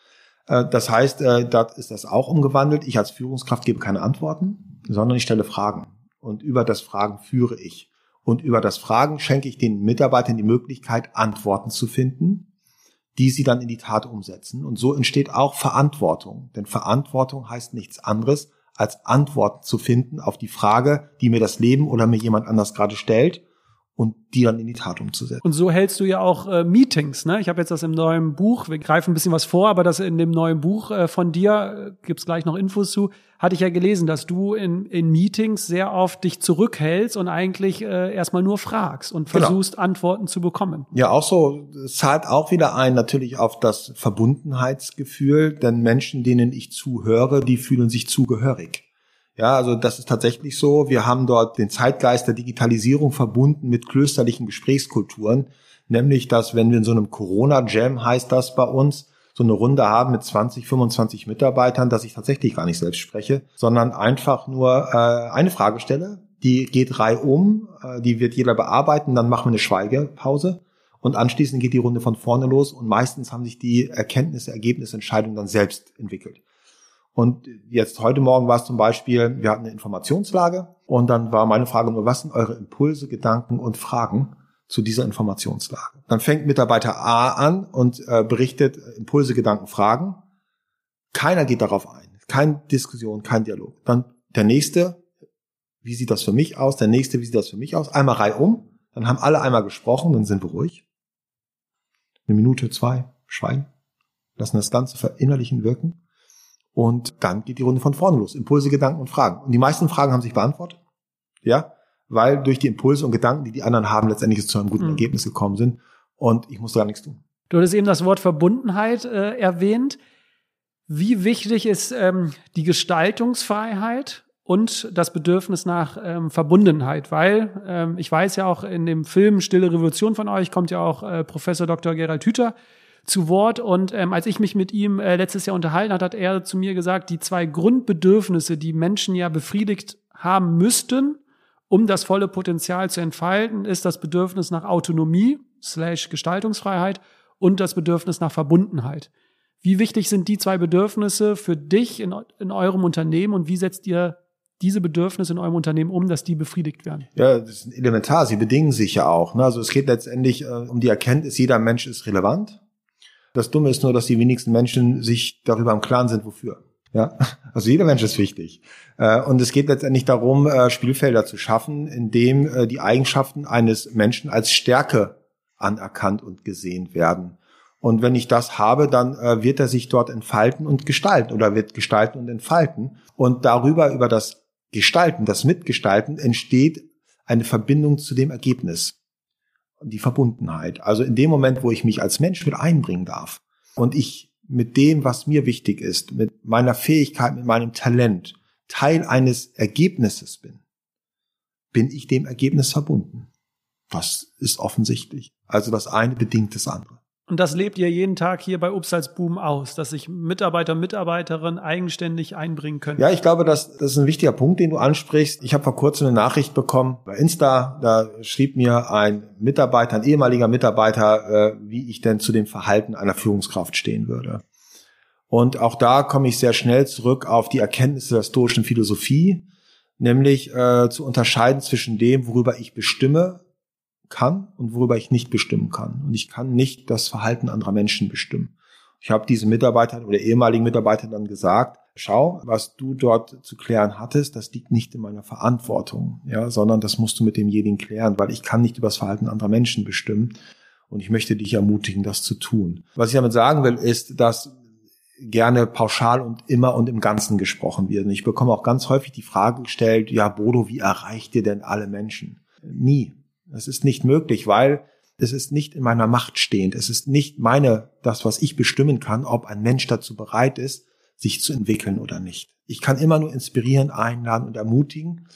Äh, das heißt, äh, dort ist das auch umgewandelt. Ich als Führungskraft gebe keine Antworten, sondern ich stelle Fragen. Und über das Fragen führe ich. Und über das Fragen schenke ich den Mitarbeitern die Möglichkeit, Antworten zu finden, die sie dann in die Tat umsetzen. Und so entsteht auch Verantwortung. Denn Verantwortung heißt nichts anderes, als Antworten zu finden auf die Frage, die mir das Leben oder mir jemand anders gerade stellt und die dann in die Tat umzusetzen. Und so hältst du ja auch äh, Meetings. Ne? Ich habe jetzt das im neuen Buch, wir greifen ein bisschen was vor, aber das in dem neuen Buch äh, von dir, äh, gibt's gleich noch Infos zu, hatte ich ja gelesen, dass du in, in Meetings sehr oft dich zurückhältst und eigentlich äh, erstmal nur fragst und genau. versuchst, genau. Antworten zu bekommen. Ja, auch so, es zahlt auch wieder ein natürlich auf das Verbundenheitsgefühl, denn Menschen, denen ich zuhöre, die fühlen sich zugehörig. Ja, also das ist tatsächlich so. Wir haben dort den Zeitgeist der Digitalisierung verbunden mit klösterlichen Gesprächskulturen. Nämlich, dass wenn wir in so einem Corona-Jam heißt das bei uns, so eine Runde haben mit 20, 25 Mitarbeitern, dass ich tatsächlich gar nicht selbst spreche, sondern einfach nur äh, eine Frage stelle, die geht reihum, äh, die wird jeder bearbeiten, dann machen wir eine Schweigepause und anschließend geht die Runde von vorne los und meistens haben sich die Erkenntnisse, Ergebnisse, Entscheidungen dann selbst entwickelt. Und jetzt heute Morgen war es zum Beispiel, wir hatten eine Informationslage und dann war meine Frage nur, was sind eure Impulse, Gedanken und Fragen zu dieser Informationslage? Dann fängt Mitarbeiter A an und äh, berichtet Impulse, Gedanken, Fragen. Keiner geht darauf ein. Keine Diskussion, kein Dialog. Dann der nächste, wie sieht das für mich aus? Der nächste, wie sieht das für mich aus? Einmal reihum. Dann haben alle einmal gesprochen, dann sind wir ruhig. Eine Minute, zwei, schweigen. Lassen das Ganze verinnerlichen wirken. Und dann geht die Runde von vorne los. Impulse, Gedanken und Fragen. Und die meisten Fragen haben sich beantwortet. Ja, weil durch die Impulse und Gedanken, die die anderen haben, letztendlich zu einem guten mhm. Ergebnis gekommen sind. Und ich musste gar nichts tun. Du hattest eben das Wort Verbundenheit äh, erwähnt. Wie wichtig ist ähm, die Gestaltungsfreiheit und das Bedürfnis nach ähm, Verbundenheit? Weil ähm, ich weiß ja auch in dem Film Stille Revolution von euch kommt ja auch äh, Professor Dr. Gerald Hüther zu Wort. Und ähm, als ich mich mit ihm äh, letztes Jahr unterhalten hat, hat er zu mir gesagt, die zwei Grundbedürfnisse, die Menschen ja befriedigt haben müssten, um das volle Potenzial zu entfalten, ist das Bedürfnis nach Autonomie slash Gestaltungsfreiheit und das Bedürfnis nach Verbundenheit. Wie wichtig sind die zwei Bedürfnisse für dich in, in eurem Unternehmen und wie setzt ihr diese Bedürfnisse in eurem Unternehmen um, dass die befriedigt werden? Ja, das ist elementar. Sie bedingen sich ja auch. Ne? Also es geht letztendlich äh, um die Erkenntnis, jeder Mensch ist relevant. Das Dumme ist nur, dass die wenigsten Menschen sich darüber im Klaren sind, wofür. Ja, also jeder Mensch ist wichtig. Äh, und es geht letztendlich darum, äh, Spielfelder zu schaffen, in dem äh, die Eigenschaften eines Menschen als Stärke anerkannt und gesehen werden. Und wenn ich das habe, dann wird er sich dort entfalten und gestalten oder wird gestalten und entfalten. Und darüber, über das Gestalten, das Mitgestalten, entsteht eine Verbindung zu dem Ergebnis die Verbundenheit. Also in dem Moment, wo ich mich als Mensch mit einbringen darf und ich mit dem, was mir wichtig ist, mit meiner Fähigkeit, mit meinem Talent Teil eines Ergebnisses bin, bin ich dem Ergebnis verbunden. Das ist offensichtlich. Also das eine bedingt das andere. Und das lebt ihr jeden Tag hier bei Upsalzboom aus, dass sich Mitarbeiter, Mitarbeiterinnen eigenständig einbringen können. Ja, ich glaube, das, das ist ein wichtiger Punkt, den du ansprichst. Ich habe vor kurzem eine Nachricht bekommen bei Insta. Da schrieb mir ein Mitarbeiter, ein ehemaliger Mitarbeiter, äh, wie ich denn zu dem Verhalten einer Führungskraft stehen würde. Und auch da komme ich sehr schnell zurück auf die Erkenntnisse der stoischen Philosophie, nämlich äh, zu unterscheiden zwischen dem, worüber ich bestimme, kann und worüber ich nicht bestimmen kann. Und ich kann nicht das Verhalten anderer Menschen bestimmen. Ich habe diese Mitarbeiter oder ehemaligen Mitarbeiter dann gesagt, schau, was du dort zu klären hattest, das liegt nicht in meiner Verantwortung, ja, sondern das musst du mit demjenigen klären, weil ich kann nicht über das Verhalten anderer Menschen bestimmen. Und ich möchte dich ermutigen, das zu tun. Was ich damit sagen will, ist, dass gerne pauschal und immer und im Ganzen gesprochen wird. Und ich bekomme auch ganz häufig die Frage gestellt, ja, Bodo, wie erreicht ihr denn alle Menschen? Nie. Es ist nicht möglich, weil es ist nicht in meiner Macht stehend. Es ist nicht meine, das, was ich bestimmen kann, ob ein Mensch dazu bereit ist, sich zu entwickeln oder nicht. Ich kann immer nur inspirieren, einladen und ermutigen.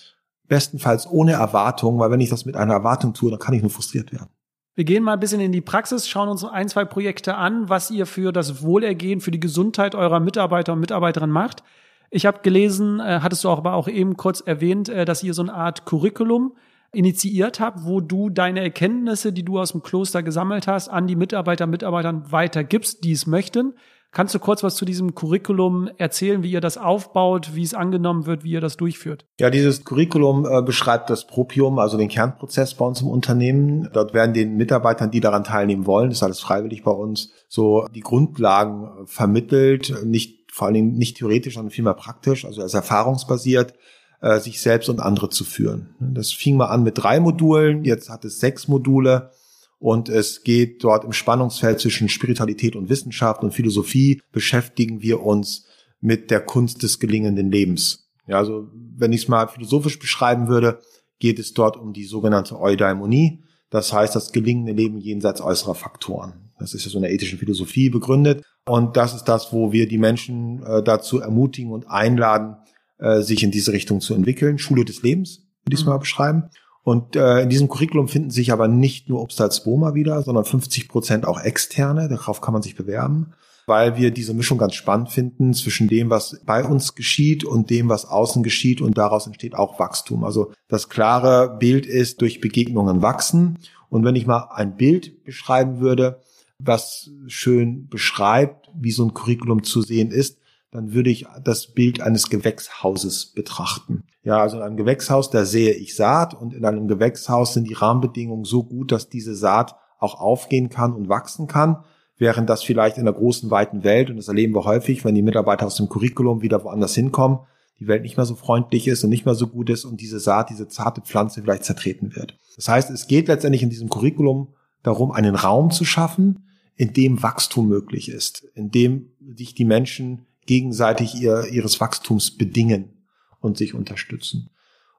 Bestenfalls ohne Erwartung, weil wenn ich das mit einer Erwartung tue, dann kann ich nur frustriert werden. Wir gehen mal ein bisschen in die Praxis, schauen uns ein, zwei Projekte an, was ihr für das Wohlergehen, für die Gesundheit eurer Mitarbeiter und Mitarbeiterinnen macht. Ich habe gelesen, äh, hattest du auch aber auch eben kurz erwähnt, äh, dass ihr so eine Art Curriculum initiiert habt, wo du deine Erkenntnisse, die du aus dem Kloster gesammelt hast, an die Mitarbeiter, Mitarbeitern weitergibst, die es möchten. Kannst du kurz was zu diesem Curriculum erzählen, wie ihr das aufbaut, wie es angenommen wird, wie ihr das durchführt? Ja, dieses Curriculum äh, beschreibt das Propium, also den Kernprozess bei uns im Unternehmen. Dort werden den Mitarbeitern, die daran teilnehmen wollen, das ist alles freiwillig bei uns, so die Grundlagen äh, vermittelt, nicht vor allen Dingen nicht theoretisch, sondern vielmehr praktisch, also als erfahrungsbasiert äh, sich selbst und andere zu führen. Das fing mal an mit drei Modulen, jetzt hat es sechs Module und es geht dort im Spannungsfeld zwischen Spiritualität und Wissenschaft und Philosophie beschäftigen wir uns mit der Kunst des gelingenden Lebens. Ja, also wenn ich es mal philosophisch beschreiben würde, geht es dort um die sogenannte Eudaimonie, das heißt das gelingende Leben jenseits äußerer Faktoren. Das ist ja so in der ethischen Philosophie begründet und das ist das, wo wir die Menschen äh, dazu ermutigen und einladen, äh, sich in diese Richtung zu entwickeln. Schule des Lebens, würde ich es mhm. mal beschreiben. Und äh, in diesem Curriculum finden sich aber nicht nur Obstalsboma wieder, sondern 50 Prozent auch externe. Darauf kann man sich bewerben, weil wir diese Mischung ganz spannend finden zwischen dem, was bei uns geschieht und dem, was außen geschieht. Und daraus entsteht auch Wachstum. Also das klare Bild ist, durch Begegnungen wachsen. Und wenn ich mal ein Bild beschreiben würde, was schön beschreibt, wie so ein Curriculum zu sehen ist, dann würde ich das Bild eines Gewächshauses betrachten. Ja, also in einem Gewächshaus, da sehe ich Saat und in einem Gewächshaus sind die Rahmenbedingungen so gut, dass diese Saat auch aufgehen kann und wachsen kann, während das vielleicht in der großen, weiten Welt, und das erleben wir häufig, wenn die Mitarbeiter aus dem Curriculum wieder woanders hinkommen, die Welt nicht mehr so freundlich ist und nicht mehr so gut ist und diese Saat, diese zarte Pflanze vielleicht zertreten wird. Das heißt, es geht letztendlich in diesem Curriculum darum, einen Raum zu schaffen, in dem Wachstum möglich ist, in dem sich die Menschen gegenseitig ihr, ihres Wachstums bedingen und sich unterstützen.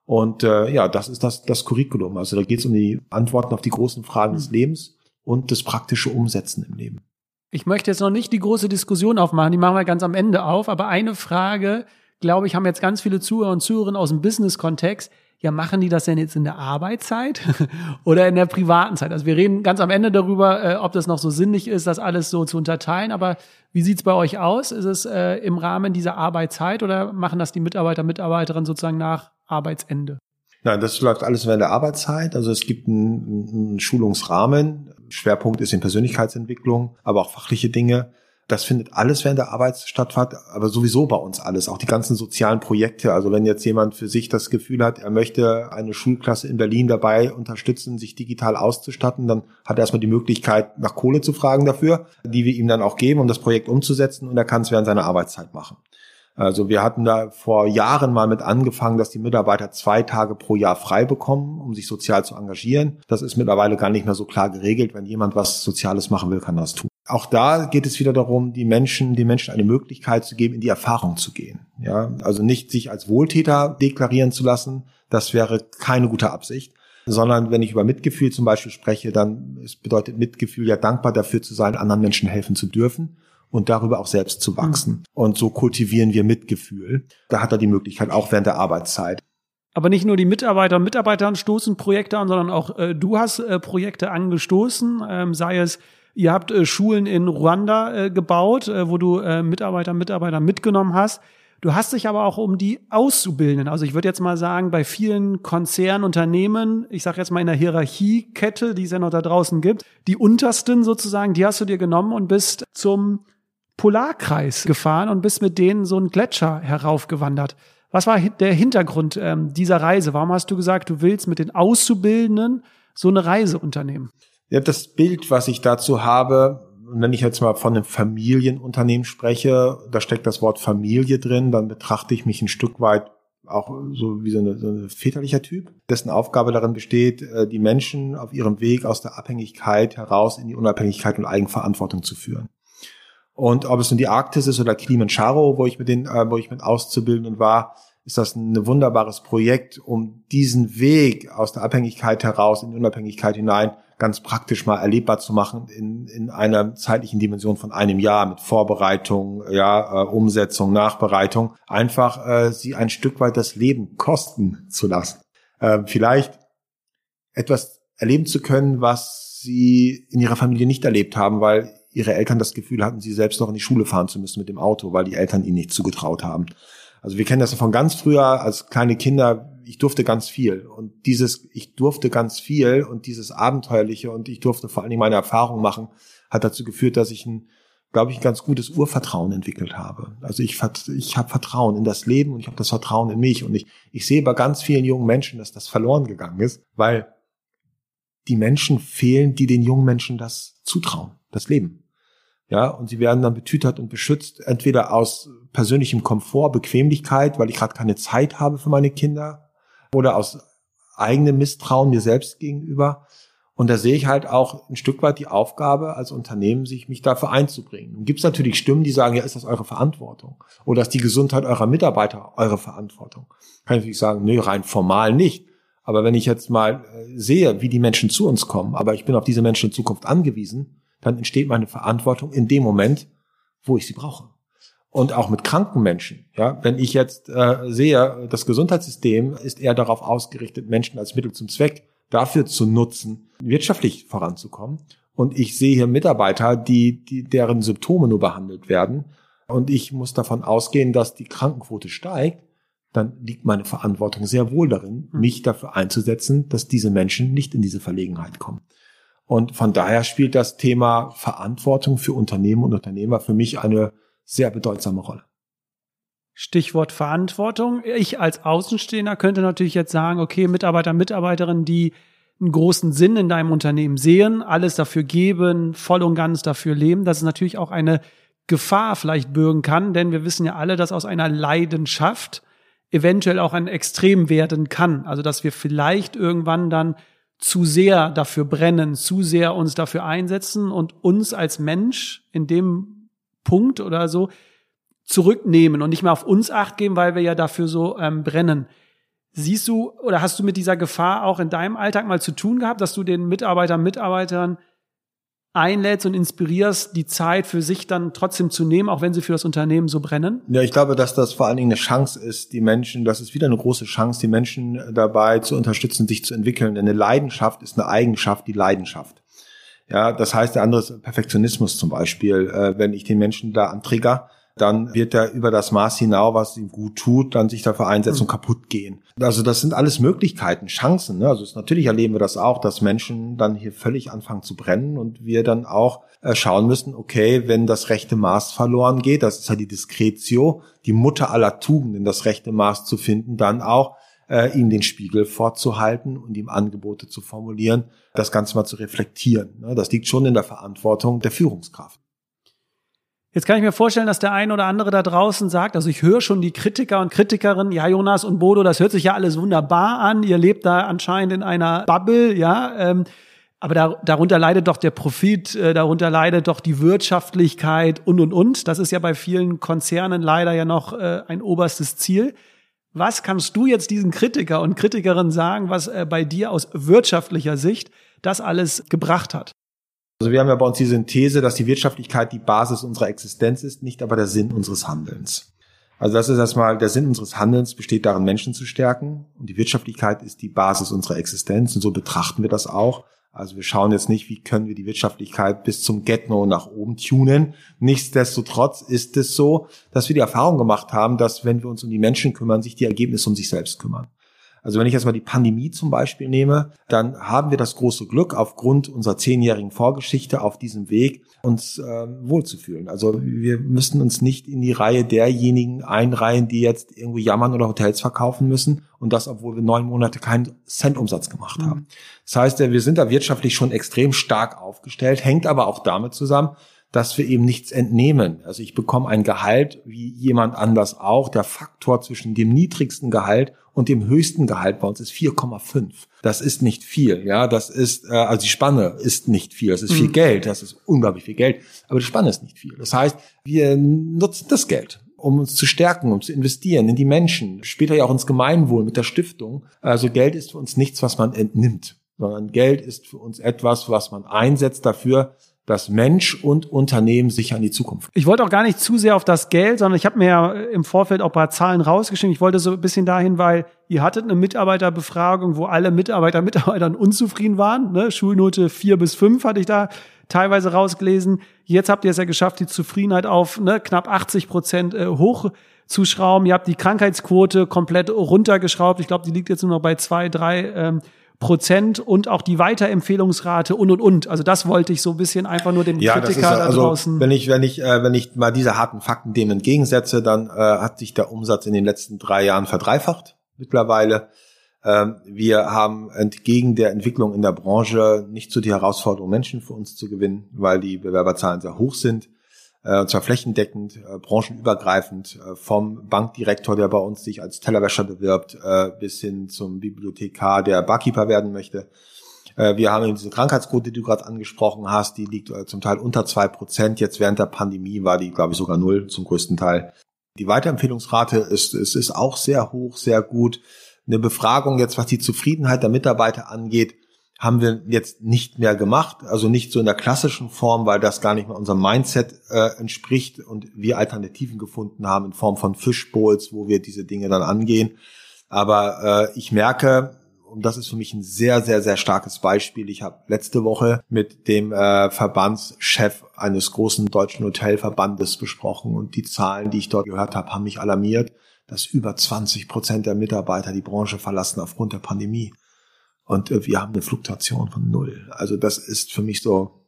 Und äh, ja, das ist das, das Curriculum. Also da geht es um die Antworten auf die großen Fragen des hm. Lebens und das praktische Umsetzen im Leben. Ich möchte jetzt noch nicht die große Diskussion aufmachen, die machen wir ganz am Ende auf, aber eine Frage, glaube ich, haben jetzt ganz viele Zuhörer und Zuhörerinnen aus dem Business-Kontext ja, machen die das denn jetzt in der Arbeitszeit oder in der privaten Zeit? Also wir reden ganz am Ende darüber, äh, ob das noch so sinnig ist, das alles so zu unterteilen. Aber wie sieht's bei euch aus? Ist es äh, im Rahmen dieser Arbeitszeit oder machen das die Mitarbeiter, Mitarbeiterinnen sozusagen nach Arbeitsende? Nein, das läuft alles während der Arbeitszeit. Also es gibt einen, einen Schulungsrahmen. Schwerpunkt ist in Persönlichkeitsentwicklung, aber auch fachliche Dinge. Das findet alles während der Arbeit statt, aber sowieso bei uns alles, auch die ganzen sozialen Projekte. Also wenn jetzt jemand für sich das Gefühl hat, er möchte eine Schulklasse in Berlin dabei unterstützen, sich digital auszustatten, dann hat er erstmal die Möglichkeit, nach Kohle zu fragen dafür, die wir ihm dann auch geben, um das Projekt umzusetzen und er kann es während seiner Arbeitszeit machen. Also wir hatten da vor Jahren mal mit angefangen, dass die Mitarbeiter zwei Tage pro Jahr frei bekommen, um sich sozial zu engagieren. Das ist mittlerweile gar nicht mehr so klar geregelt. Wenn jemand was Soziales machen will, kann das tun auch da geht es wieder darum, die Menschen, den Menschen eine Möglichkeit zu geben, in die Erfahrung zu gehen. Ja, also nicht sich als Wohltäter deklarieren zu lassen. Das wäre keine gute Absicht. Sondern wenn ich über Mitgefühl zum Beispiel spreche, dann bedeutet Mitgefühl ja dankbar dafür zu sein, anderen Menschen helfen zu dürfen und darüber auch selbst zu wachsen. Und so kultivieren wir Mitgefühl. Da hat er die Möglichkeit, auch während der Arbeitszeit. Aber nicht nur die Mitarbeiter und Mitarbeiter stoßen Projekte an, sondern auch äh, du hast äh, Projekte angestoßen, ähm, sei es Ihr habt äh, Schulen in Ruanda äh, gebaut, äh, wo du äh, Mitarbeiter, Mitarbeiter mitgenommen hast. Du hast dich aber auch um die Auszubildenden, also ich würde jetzt mal sagen, bei vielen Konzernen, Unternehmen, ich sage jetzt mal in der Hierarchiekette, die es ja noch da draußen gibt, die untersten sozusagen, die hast du dir genommen und bist zum Polarkreis gefahren und bist mit denen so einen Gletscher heraufgewandert. Was war der Hintergrund ähm, dieser Reise? Warum hast du gesagt, du willst mit den Auszubildenden so eine Reise unternehmen? Ja, das Bild, was ich dazu habe, wenn ich jetzt mal von einem Familienunternehmen spreche, da steckt das Wort Familie drin, dann betrachte ich mich ein Stück weit auch so wie so, eine, so ein väterlicher Typ, dessen Aufgabe darin besteht, äh, die Menschen auf ihrem Weg aus der Abhängigkeit heraus in die Unabhängigkeit und Eigenverantwortung zu führen. Und ob es nun die Arktis ist oder Kilimanjaro, wo ich mit den, äh, wo ich mit Auszubildenden war, ist das ein wunderbares Projekt, um diesen Weg aus der Abhängigkeit heraus in die Unabhängigkeit hinein ganz praktisch mal erlebbar zu machen in, in einer zeitlichen Dimension von einem Jahr mit Vorbereitung, ja, äh, Umsetzung, Nachbereitung, einfach äh, sie ein Stück weit das Leben kosten zu lassen. Äh, vielleicht etwas erleben zu können, was sie in ihrer Familie nicht erlebt haben, weil ihre Eltern das Gefühl hatten, sie selbst noch in die Schule fahren zu müssen mit dem Auto, weil die Eltern ihnen nicht zugetraut haben. Also wir kennen das von ganz früher als kleine Kinder, ich durfte ganz viel. Und dieses, ich durfte ganz viel und dieses Abenteuerliche und ich durfte vor allen Dingen meine Erfahrung machen, hat dazu geführt, dass ich ein glaube ich, ein ganz gutes Urvertrauen entwickelt habe. Also ich, ich habe Vertrauen in das Leben und ich habe das Vertrauen in mich. Und ich, ich sehe bei ganz vielen jungen Menschen, dass das verloren gegangen ist, weil die Menschen fehlen, die den jungen Menschen das zutrauen, das Leben. Ja, und sie werden dann betütert und beschützt, entweder aus persönlichem Komfort, Bequemlichkeit, weil ich gerade keine Zeit habe für meine Kinder, oder aus eigenem Misstrauen mir selbst gegenüber. Und da sehe ich halt auch ein Stück weit die Aufgabe als Unternehmen, sich mich dafür einzubringen. Und gibt es natürlich Stimmen, die sagen, ja, ist das eure Verantwortung? Oder ist die Gesundheit eurer Mitarbeiter eure Verantwortung? Kann ich natürlich sagen, nee, rein formal nicht. Aber wenn ich jetzt mal äh, sehe, wie die Menschen zu uns kommen, aber ich bin auf diese Menschen in Zukunft angewiesen, dann entsteht meine Verantwortung in dem Moment, wo ich sie brauche. Und auch mit kranken Menschen. Ja, wenn ich jetzt äh, sehe, das Gesundheitssystem ist eher darauf ausgerichtet, Menschen als Mittel zum Zweck dafür zu nutzen, wirtschaftlich voranzukommen. Und ich sehe hier Mitarbeiter, die, die deren Symptome nur behandelt werden. Und ich muss davon ausgehen, dass die Krankenquote steigt. Dann liegt meine Verantwortung sehr wohl darin, hm. mich dafür einzusetzen, dass diese Menschen nicht in diese Verlegenheit kommen. Und von daher spielt das Thema Verantwortung für Unternehmen und Unternehmer für mich eine sehr bedeutsame Rolle. Stichwort Verantwortung. Ich als Außenstehender könnte natürlich jetzt sagen, okay, Mitarbeiter, Mitarbeiterinnen, die einen großen Sinn in deinem Unternehmen sehen, alles dafür geben, voll und ganz dafür leben, dass es natürlich auch eine Gefahr vielleicht bürgen kann, denn wir wissen ja alle, dass aus einer Leidenschaft eventuell auch ein Extrem werden kann. Also dass wir vielleicht irgendwann dann zu sehr dafür brennen, zu sehr uns dafür einsetzen und uns als Mensch in dem Punkt oder so zurücknehmen und nicht mehr auf uns acht geben, weil wir ja dafür so ähm, brennen. Siehst du oder hast du mit dieser Gefahr auch in deinem Alltag mal zu tun gehabt, dass du den Mitarbeitern, Mitarbeitern einlädst und inspirierst, die Zeit für sich dann trotzdem zu nehmen, auch wenn sie für das Unternehmen so brennen? Ja, ich glaube, dass das vor allen Dingen eine Chance ist, die Menschen, das ist wieder eine große Chance, die Menschen dabei zu unterstützen, sich zu entwickeln. Denn eine Leidenschaft ist eine Eigenschaft, die Leidenschaft. Ja, das heißt, der andere ist Perfektionismus zum Beispiel. Äh, wenn ich den Menschen da antrigger, dann wird er über das Maß hinaus, was ihm gut tut, dann sich dafür einsetzen und kaputt gehen. Also das sind alles Möglichkeiten, Chancen. Ne? Also es, natürlich erleben wir das auch, dass Menschen dann hier völlig anfangen zu brennen und wir dann auch äh, schauen müssen, okay, wenn das rechte Maß verloren geht, das ist ja die Diskretio, die Mutter aller Tugenden, das rechte Maß zu finden, dann auch äh, ihm den Spiegel vorzuhalten und ihm Angebote zu formulieren, das Ganze mal zu reflektieren. Ne? Das liegt schon in der Verantwortung der Führungskraft. Jetzt kann ich mir vorstellen, dass der ein oder andere da draußen sagt, also ich höre schon die Kritiker und Kritikerinnen, ja Jonas und Bodo, das hört sich ja alles wunderbar an, ihr lebt da anscheinend in einer Bubble, ja, ähm, aber da, darunter leidet doch der Profit, äh, darunter leidet doch die Wirtschaftlichkeit und und und. Das ist ja bei vielen Konzernen leider ja noch äh, ein oberstes Ziel. Was kannst du jetzt diesen Kritiker und Kritikerinnen sagen, was äh, bei dir aus wirtschaftlicher Sicht das alles gebracht hat? Also wir haben ja bei uns die Synthese, dass die Wirtschaftlichkeit die Basis unserer Existenz ist, nicht aber der Sinn unseres Handelns. Also das ist erstmal, der Sinn unseres Handelns besteht darin, Menschen zu stärken und die Wirtschaftlichkeit ist die Basis unserer Existenz und so betrachten wir das auch. Also wir schauen jetzt nicht, wie können wir die Wirtschaftlichkeit bis zum Get-No nach oben tunen. Nichtsdestotrotz ist es so, dass wir die Erfahrung gemacht haben, dass wenn wir uns um die Menschen kümmern, sich die Ergebnisse um sich selbst kümmern. Also wenn ich jetzt mal die Pandemie zum Beispiel nehme, dann haben wir das große Glück, aufgrund unserer zehnjährigen Vorgeschichte auf diesem Weg uns äh, wohlzufühlen. Also wir müssen uns nicht in die Reihe derjenigen einreihen, die jetzt irgendwo jammern oder Hotels verkaufen müssen und das, obwohl wir neun Monate keinen Cent Umsatz gemacht haben. Mhm. Das heißt, wir sind da wirtschaftlich schon extrem stark aufgestellt, hängt aber auch damit zusammen, dass wir eben nichts entnehmen. Also ich bekomme ein Gehalt wie jemand anders auch. Der Faktor zwischen dem niedrigsten Gehalt und dem höchsten Gehalt bei uns ist 4,5. Das ist nicht viel, ja. Das ist, äh, also die Spanne ist nicht viel. Das ist viel mhm. Geld. Das ist unglaublich viel Geld. Aber die Spanne ist nicht viel. Das heißt, wir nutzen das Geld um uns zu stärken, um zu investieren in die Menschen, später ja auch ins Gemeinwohl mit der Stiftung. Also Geld ist für uns nichts, was man entnimmt, sondern Geld ist für uns etwas, was man einsetzt dafür, dass Mensch und Unternehmen sich an die Zukunft. Ich wollte auch gar nicht zu sehr auf das Geld, sondern ich habe mir ja im Vorfeld auch ein paar Zahlen rausgeschrieben. Ich wollte so ein bisschen dahin, weil ihr hattet eine Mitarbeiterbefragung, wo alle Mitarbeiter Mitarbeitern unzufrieden waren. Ne? Schulnote vier bis fünf hatte ich da teilweise rausgelesen. Jetzt habt ihr es ja geschafft, die Zufriedenheit auf ne, knapp 80 Prozent äh, hochzuschrauben. Ihr habt die Krankheitsquote komplett runtergeschraubt. Ich glaube, die liegt jetzt nur noch bei zwei, drei ähm, Prozent und auch die Weiterempfehlungsrate und und und. Also das wollte ich so ein bisschen einfach nur den ja, Kritiker ist, also, da draußen. Wenn ich, wenn ich, äh, wenn ich mal diese harten Fakten dem entgegensetze, dann äh, hat sich der Umsatz in den letzten drei Jahren verdreifacht mittlerweile. Ähm, wir haben entgegen der Entwicklung in der Branche nicht so die Herausforderung, Menschen für uns zu gewinnen, weil die Bewerberzahlen sehr hoch sind äh, und zwar flächendeckend, äh, branchenübergreifend, äh, vom Bankdirektor, der bei uns sich als Tellerwäscher bewirbt, bis hin zum Bibliothekar, der Barkeeper werden möchte. Wir haben diese Krankheitsquote, die du gerade angesprochen hast, die liegt zum Teil unter zwei Prozent. Jetzt während der Pandemie war die, glaube ich, sogar null zum größten Teil. Die Weiterempfehlungsrate ist, ist, ist auch sehr hoch, sehr gut. Eine Befragung jetzt, was die Zufriedenheit der Mitarbeiter angeht, haben wir jetzt nicht mehr gemacht, also nicht so in der klassischen Form, weil das gar nicht mehr unserem Mindset äh, entspricht und wir Alternativen gefunden haben in Form von Fishbowls, wo wir diese Dinge dann angehen. Aber äh, ich merke, und das ist für mich ein sehr, sehr, sehr starkes Beispiel. Ich habe letzte Woche mit dem äh, Verbandschef eines großen deutschen Hotelverbandes besprochen und die Zahlen, die ich dort gehört habe, haben mich alarmiert, dass über 20 Prozent der Mitarbeiter die Branche verlassen aufgrund der Pandemie. Und äh, wir haben eine Fluktuation von null. Also das ist für mich so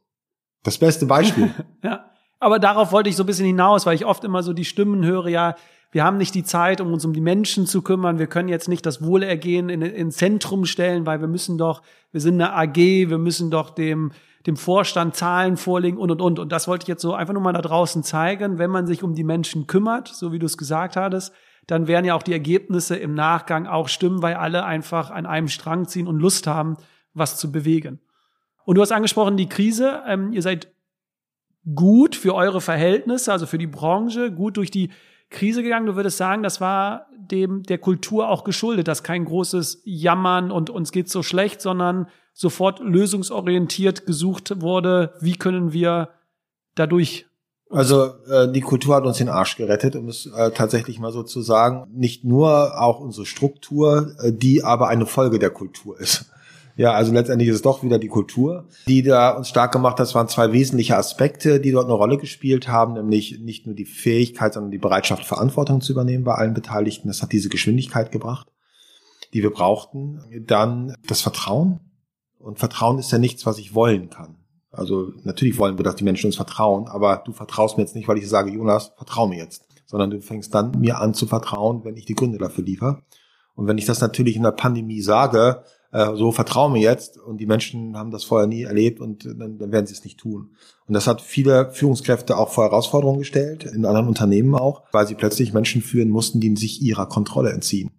das beste Beispiel. ja. Aber darauf wollte ich so ein bisschen hinaus, weil ich oft immer so die Stimmen höre, ja, wir haben nicht die Zeit, um uns um die Menschen zu kümmern. Wir können jetzt nicht das Wohlergehen in, ins Zentrum stellen, weil wir müssen doch, wir sind eine AG, wir müssen doch dem, dem Vorstand Zahlen vorlegen und, und, und. Und das wollte ich jetzt so einfach nur mal da draußen zeigen. Wenn man sich um die Menschen kümmert, so wie du es gesagt hattest, dann werden ja auch die Ergebnisse im Nachgang auch stimmen, weil alle einfach an einem Strang ziehen und Lust haben, was zu bewegen. Und du hast angesprochen, die Krise. Ähm, ihr seid gut für eure Verhältnisse, also für die Branche, gut durch die Krise gegangen. Du würdest sagen, das war dem der Kultur auch geschuldet, dass kein großes Jammern und uns geht so schlecht, sondern sofort lösungsorientiert gesucht wurde, wie können wir dadurch also äh, die Kultur hat uns den Arsch gerettet, um es äh, tatsächlich mal so zu sagen. Nicht nur auch unsere Struktur, äh, die aber eine Folge der Kultur ist. Ja, also letztendlich ist es doch wieder die Kultur, die da uns stark gemacht hat. Das waren zwei wesentliche Aspekte, die dort eine Rolle gespielt haben, nämlich nicht nur die Fähigkeit, sondern die Bereitschaft, Verantwortung zu übernehmen bei allen Beteiligten. Das hat diese Geschwindigkeit gebracht, die wir brauchten. Dann das Vertrauen. Und Vertrauen ist ja nichts, was ich wollen kann. Also natürlich wollen wir, dass die Menschen uns vertrauen, aber du vertraust mir jetzt nicht, weil ich sage, Jonas, vertrau mir jetzt, sondern du fängst dann mir an zu vertrauen, wenn ich die Gründe dafür liefere. Und wenn ich das natürlich in der Pandemie sage, äh, so vertrau mir jetzt und die Menschen haben das vorher nie erlebt und dann, dann werden sie es nicht tun. Und das hat viele Führungskräfte auch vor Herausforderungen gestellt, in anderen Unternehmen auch, weil sie plötzlich Menschen führen mussten, die sich ihrer Kontrolle entziehen.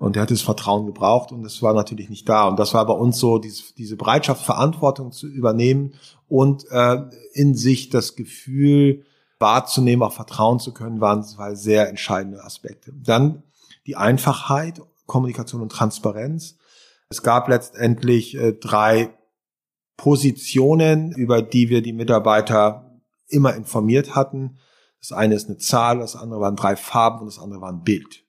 Und er hat das Vertrauen gebraucht und es war natürlich nicht da. Und das war bei uns so, diese, diese Bereitschaft, Verantwortung zu übernehmen und äh, in sich das Gefühl wahrzunehmen, auch vertrauen zu können, waren zwei sehr entscheidende Aspekte. Dann die Einfachheit, Kommunikation und Transparenz. Es gab letztendlich äh, drei Positionen, über die wir die Mitarbeiter immer informiert hatten. Das eine ist eine Zahl, das andere waren drei Farben und das andere war ein Bild.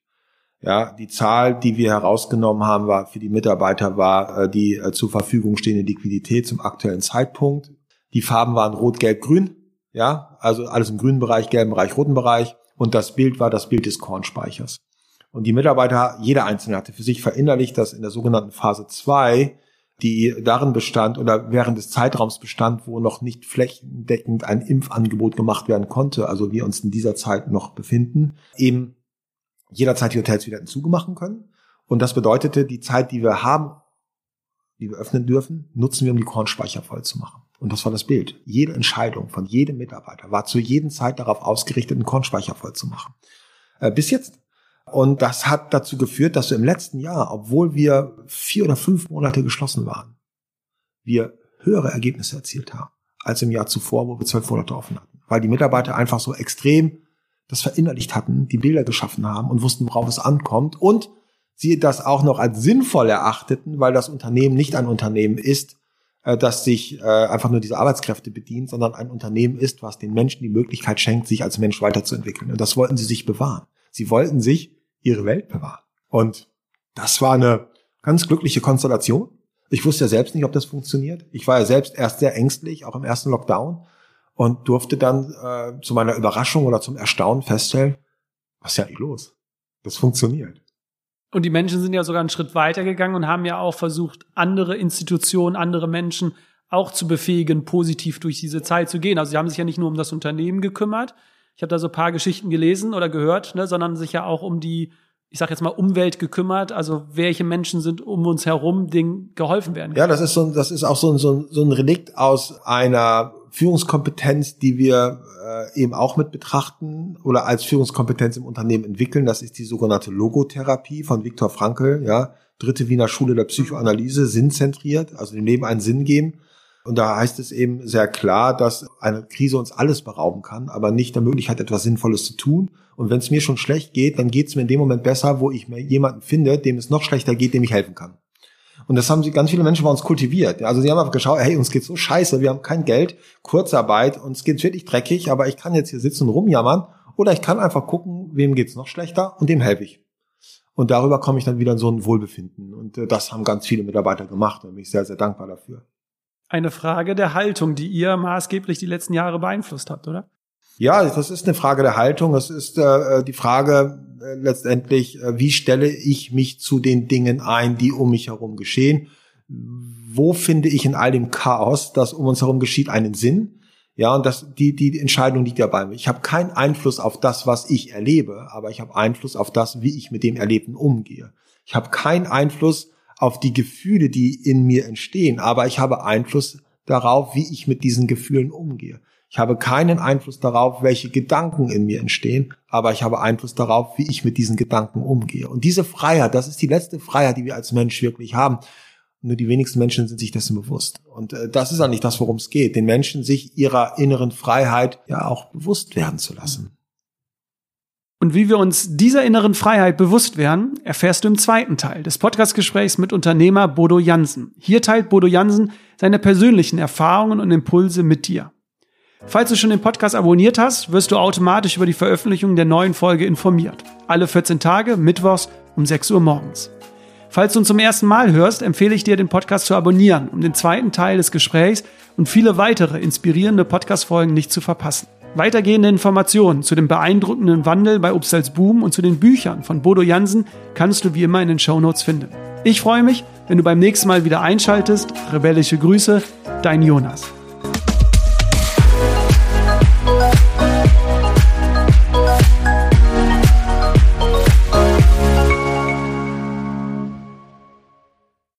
Ja, die Zahl, die wir herausgenommen haben, war für die Mitarbeiter war äh, die äh, zur Verfügung stehende Liquidität zum aktuellen Zeitpunkt. Die Farben waren rot, gelb, grün. Ja, also alles im grünen Bereich, gelben Bereich, roten Bereich. Und das Bild war das Bild des Kornspeichers. Und die Mitarbeiter, jeder Einzelne hatte für sich verinnerlicht, dass in der sogenannten Phase 2, die darin bestand oder während des Zeitraums bestand, wo noch nicht flächendeckend ein Impfangebot gemacht werden konnte, also wir uns in dieser Zeit noch befinden, eben jederzeit die Hotels wieder hinzugemachen können. Und das bedeutete, die Zeit, die wir haben, die wir öffnen dürfen, nutzen wir, um die Kornspeicher voll zu machen. Und das war das Bild. Jede Entscheidung von jedem Mitarbeiter war zu jedem Zeit darauf ausgerichtet, einen Kornspeicher voll zu machen. Äh, bis jetzt. Und das hat dazu geführt, dass wir im letzten Jahr, obwohl wir vier oder fünf Monate geschlossen waren, wir höhere Ergebnisse erzielt haben als im Jahr zuvor, wo wir zwölf Monate offen hatten. Weil die Mitarbeiter einfach so extrem das verinnerlicht hatten, die Bilder geschaffen haben und wussten, worauf es ankommt und sie das auch noch als sinnvoll erachteten, weil das Unternehmen nicht ein Unternehmen ist, äh, das sich äh, einfach nur diese Arbeitskräfte bedient, sondern ein Unternehmen ist, was den Menschen die Möglichkeit schenkt, sich als Mensch weiterzuentwickeln. Und das wollten sie sich bewahren. Sie wollten sich ihre Welt bewahren. Und das war eine ganz glückliche Konstellation. Ich wusste ja selbst nicht, ob das funktioniert. Ich war ja selbst erst sehr ängstlich, auch im ersten Lockdown und durfte dann äh, zu meiner Überraschung oder zum Erstaunen feststellen, was ist ja nicht los? Das funktioniert. Und die Menschen sind ja sogar einen Schritt weiter gegangen und haben ja auch versucht, andere Institutionen, andere Menschen auch zu befähigen, positiv durch diese Zeit zu gehen. Also sie haben sich ja nicht nur um das Unternehmen gekümmert. Ich habe da so ein paar Geschichten gelesen oder gehört, ne, sondern sich ja auch um die, ich sage jetzt mal, Umwelt gekümmert. Also welche Menschen sind um uns herum, denen geholfen werden. Ja, das ist so, das ist auch so, so, so ein Relikt aus einer Führungskompetenz, die wir äh, eben auch mit betrachten oder als Führungskompetenz im Unternehmen entwickeln. Das ist die sogenannte Logotherapie von Viktor Frankl, ja, dritte Wiener Schule der Psychoanalyse, sinnzentriert, also dem Leben einen Sinn geben. Und da heißt es eben sehr klar, dass eine Krise uns alles berauben kann, aber nicht der Möglichkeit, etwas Sinnvolles zu tun. Und wenn es mir schon schlecht geht, dann geht es mir in dem Moment besser, wo ich mir jemanden finde, dem es noch schlechter geht, dem ich helfen kann. Und das haben sie ganz viele Menschen bei uns kultiviert. Also sie haben einfach geschaut, hey, uns geht's so scheiße, wir haben kein Geld, Kurzarbeit, uns geht's wirklich dreckig, aber ich kann jetzt hier sitzen und rumjammern oder ich kann einfach gucken, wem geht's noch schlechter und dem helfe ich. Und darüber komme ich dann wieder in so ein Wohlbefinden. Und äh, das haben ganz viele Mitarbeiter gemacht und bin ich sehr, sehr dankbar dafür. Eine Frage der Haltung, die ihr maßgeblich die letzten Jahre beeinflusst habt, oder? Ja, das ist eine Frage der Haltung. Es ist äh, die Frage äh, letztendlich, äh, wie stelle ich mich zu den Dingen ein, die um mich herum geschehen? Wo finde ich in all dem Chaos, das um uns herum geschieht, einen Sinn? Ja, und das, die, die Entscheidung liegt ja bei mir. Ich habe keinen Einfluss auf das, was ich erlebe, aber ich habe Einfluss auf das, wie ich mit dem Erlebten umgehe. Ich habe keinen Einfluss auf die Gefühle, die in mir entstehen, aber ich habe Einfluss darauf, wie ich mit diesen Gefühlen umgehe. Ich habe keinen Einfluss darauf, welche Gedanken in mir entstehen, aber ich habe Einfluss darauf, wie ich mit diesen Gedanken umgehe. Und diese Freiheit, das ist die letzte Freiheit, die wir als Mensch wirklich haben. Nur die wenigsten Menschen sind sich dessen bewusst. Und äh, das ist eigentlich das, worum es geht, den Menschen sich ihrer inneren Freiheit ja auch bewusst werden zu lassen. Und wie wir uns dieser inneren Freiheit bewusst werden, erfährst du im zweiten Teil des Podcastgesprächs mit Unternehmer Bodo Jansen. Hier teilt Bodo Jansen seine persönlichen Erfahrungen und Impulse mit dir. Falls du schon den Podcast abonniert hast, wirst du automatisch über die Veröffentlichung der neuen Folge informiert. Alle 14 Tage, mittwochs um 6 Uhr morgens. Falls du uns zum ersten Mal hörst, empfehle ich dir, den Podcast zu abonnieren, um den zweiten Teil des Gesprächs und viele weitere inspirierende Podcast-Folgen nicht zu verpassen. Weitergehende Informationen zu dem beeindruckenden Wandel bei Upsals Boom und zu den Büchern von Bodo Jansen kannst du wie immer in den Show Notes finden. Ich freue mich, wenn du beim nächsten Mal wieder einschaltest. Rebellische Grüße, dein Jonas.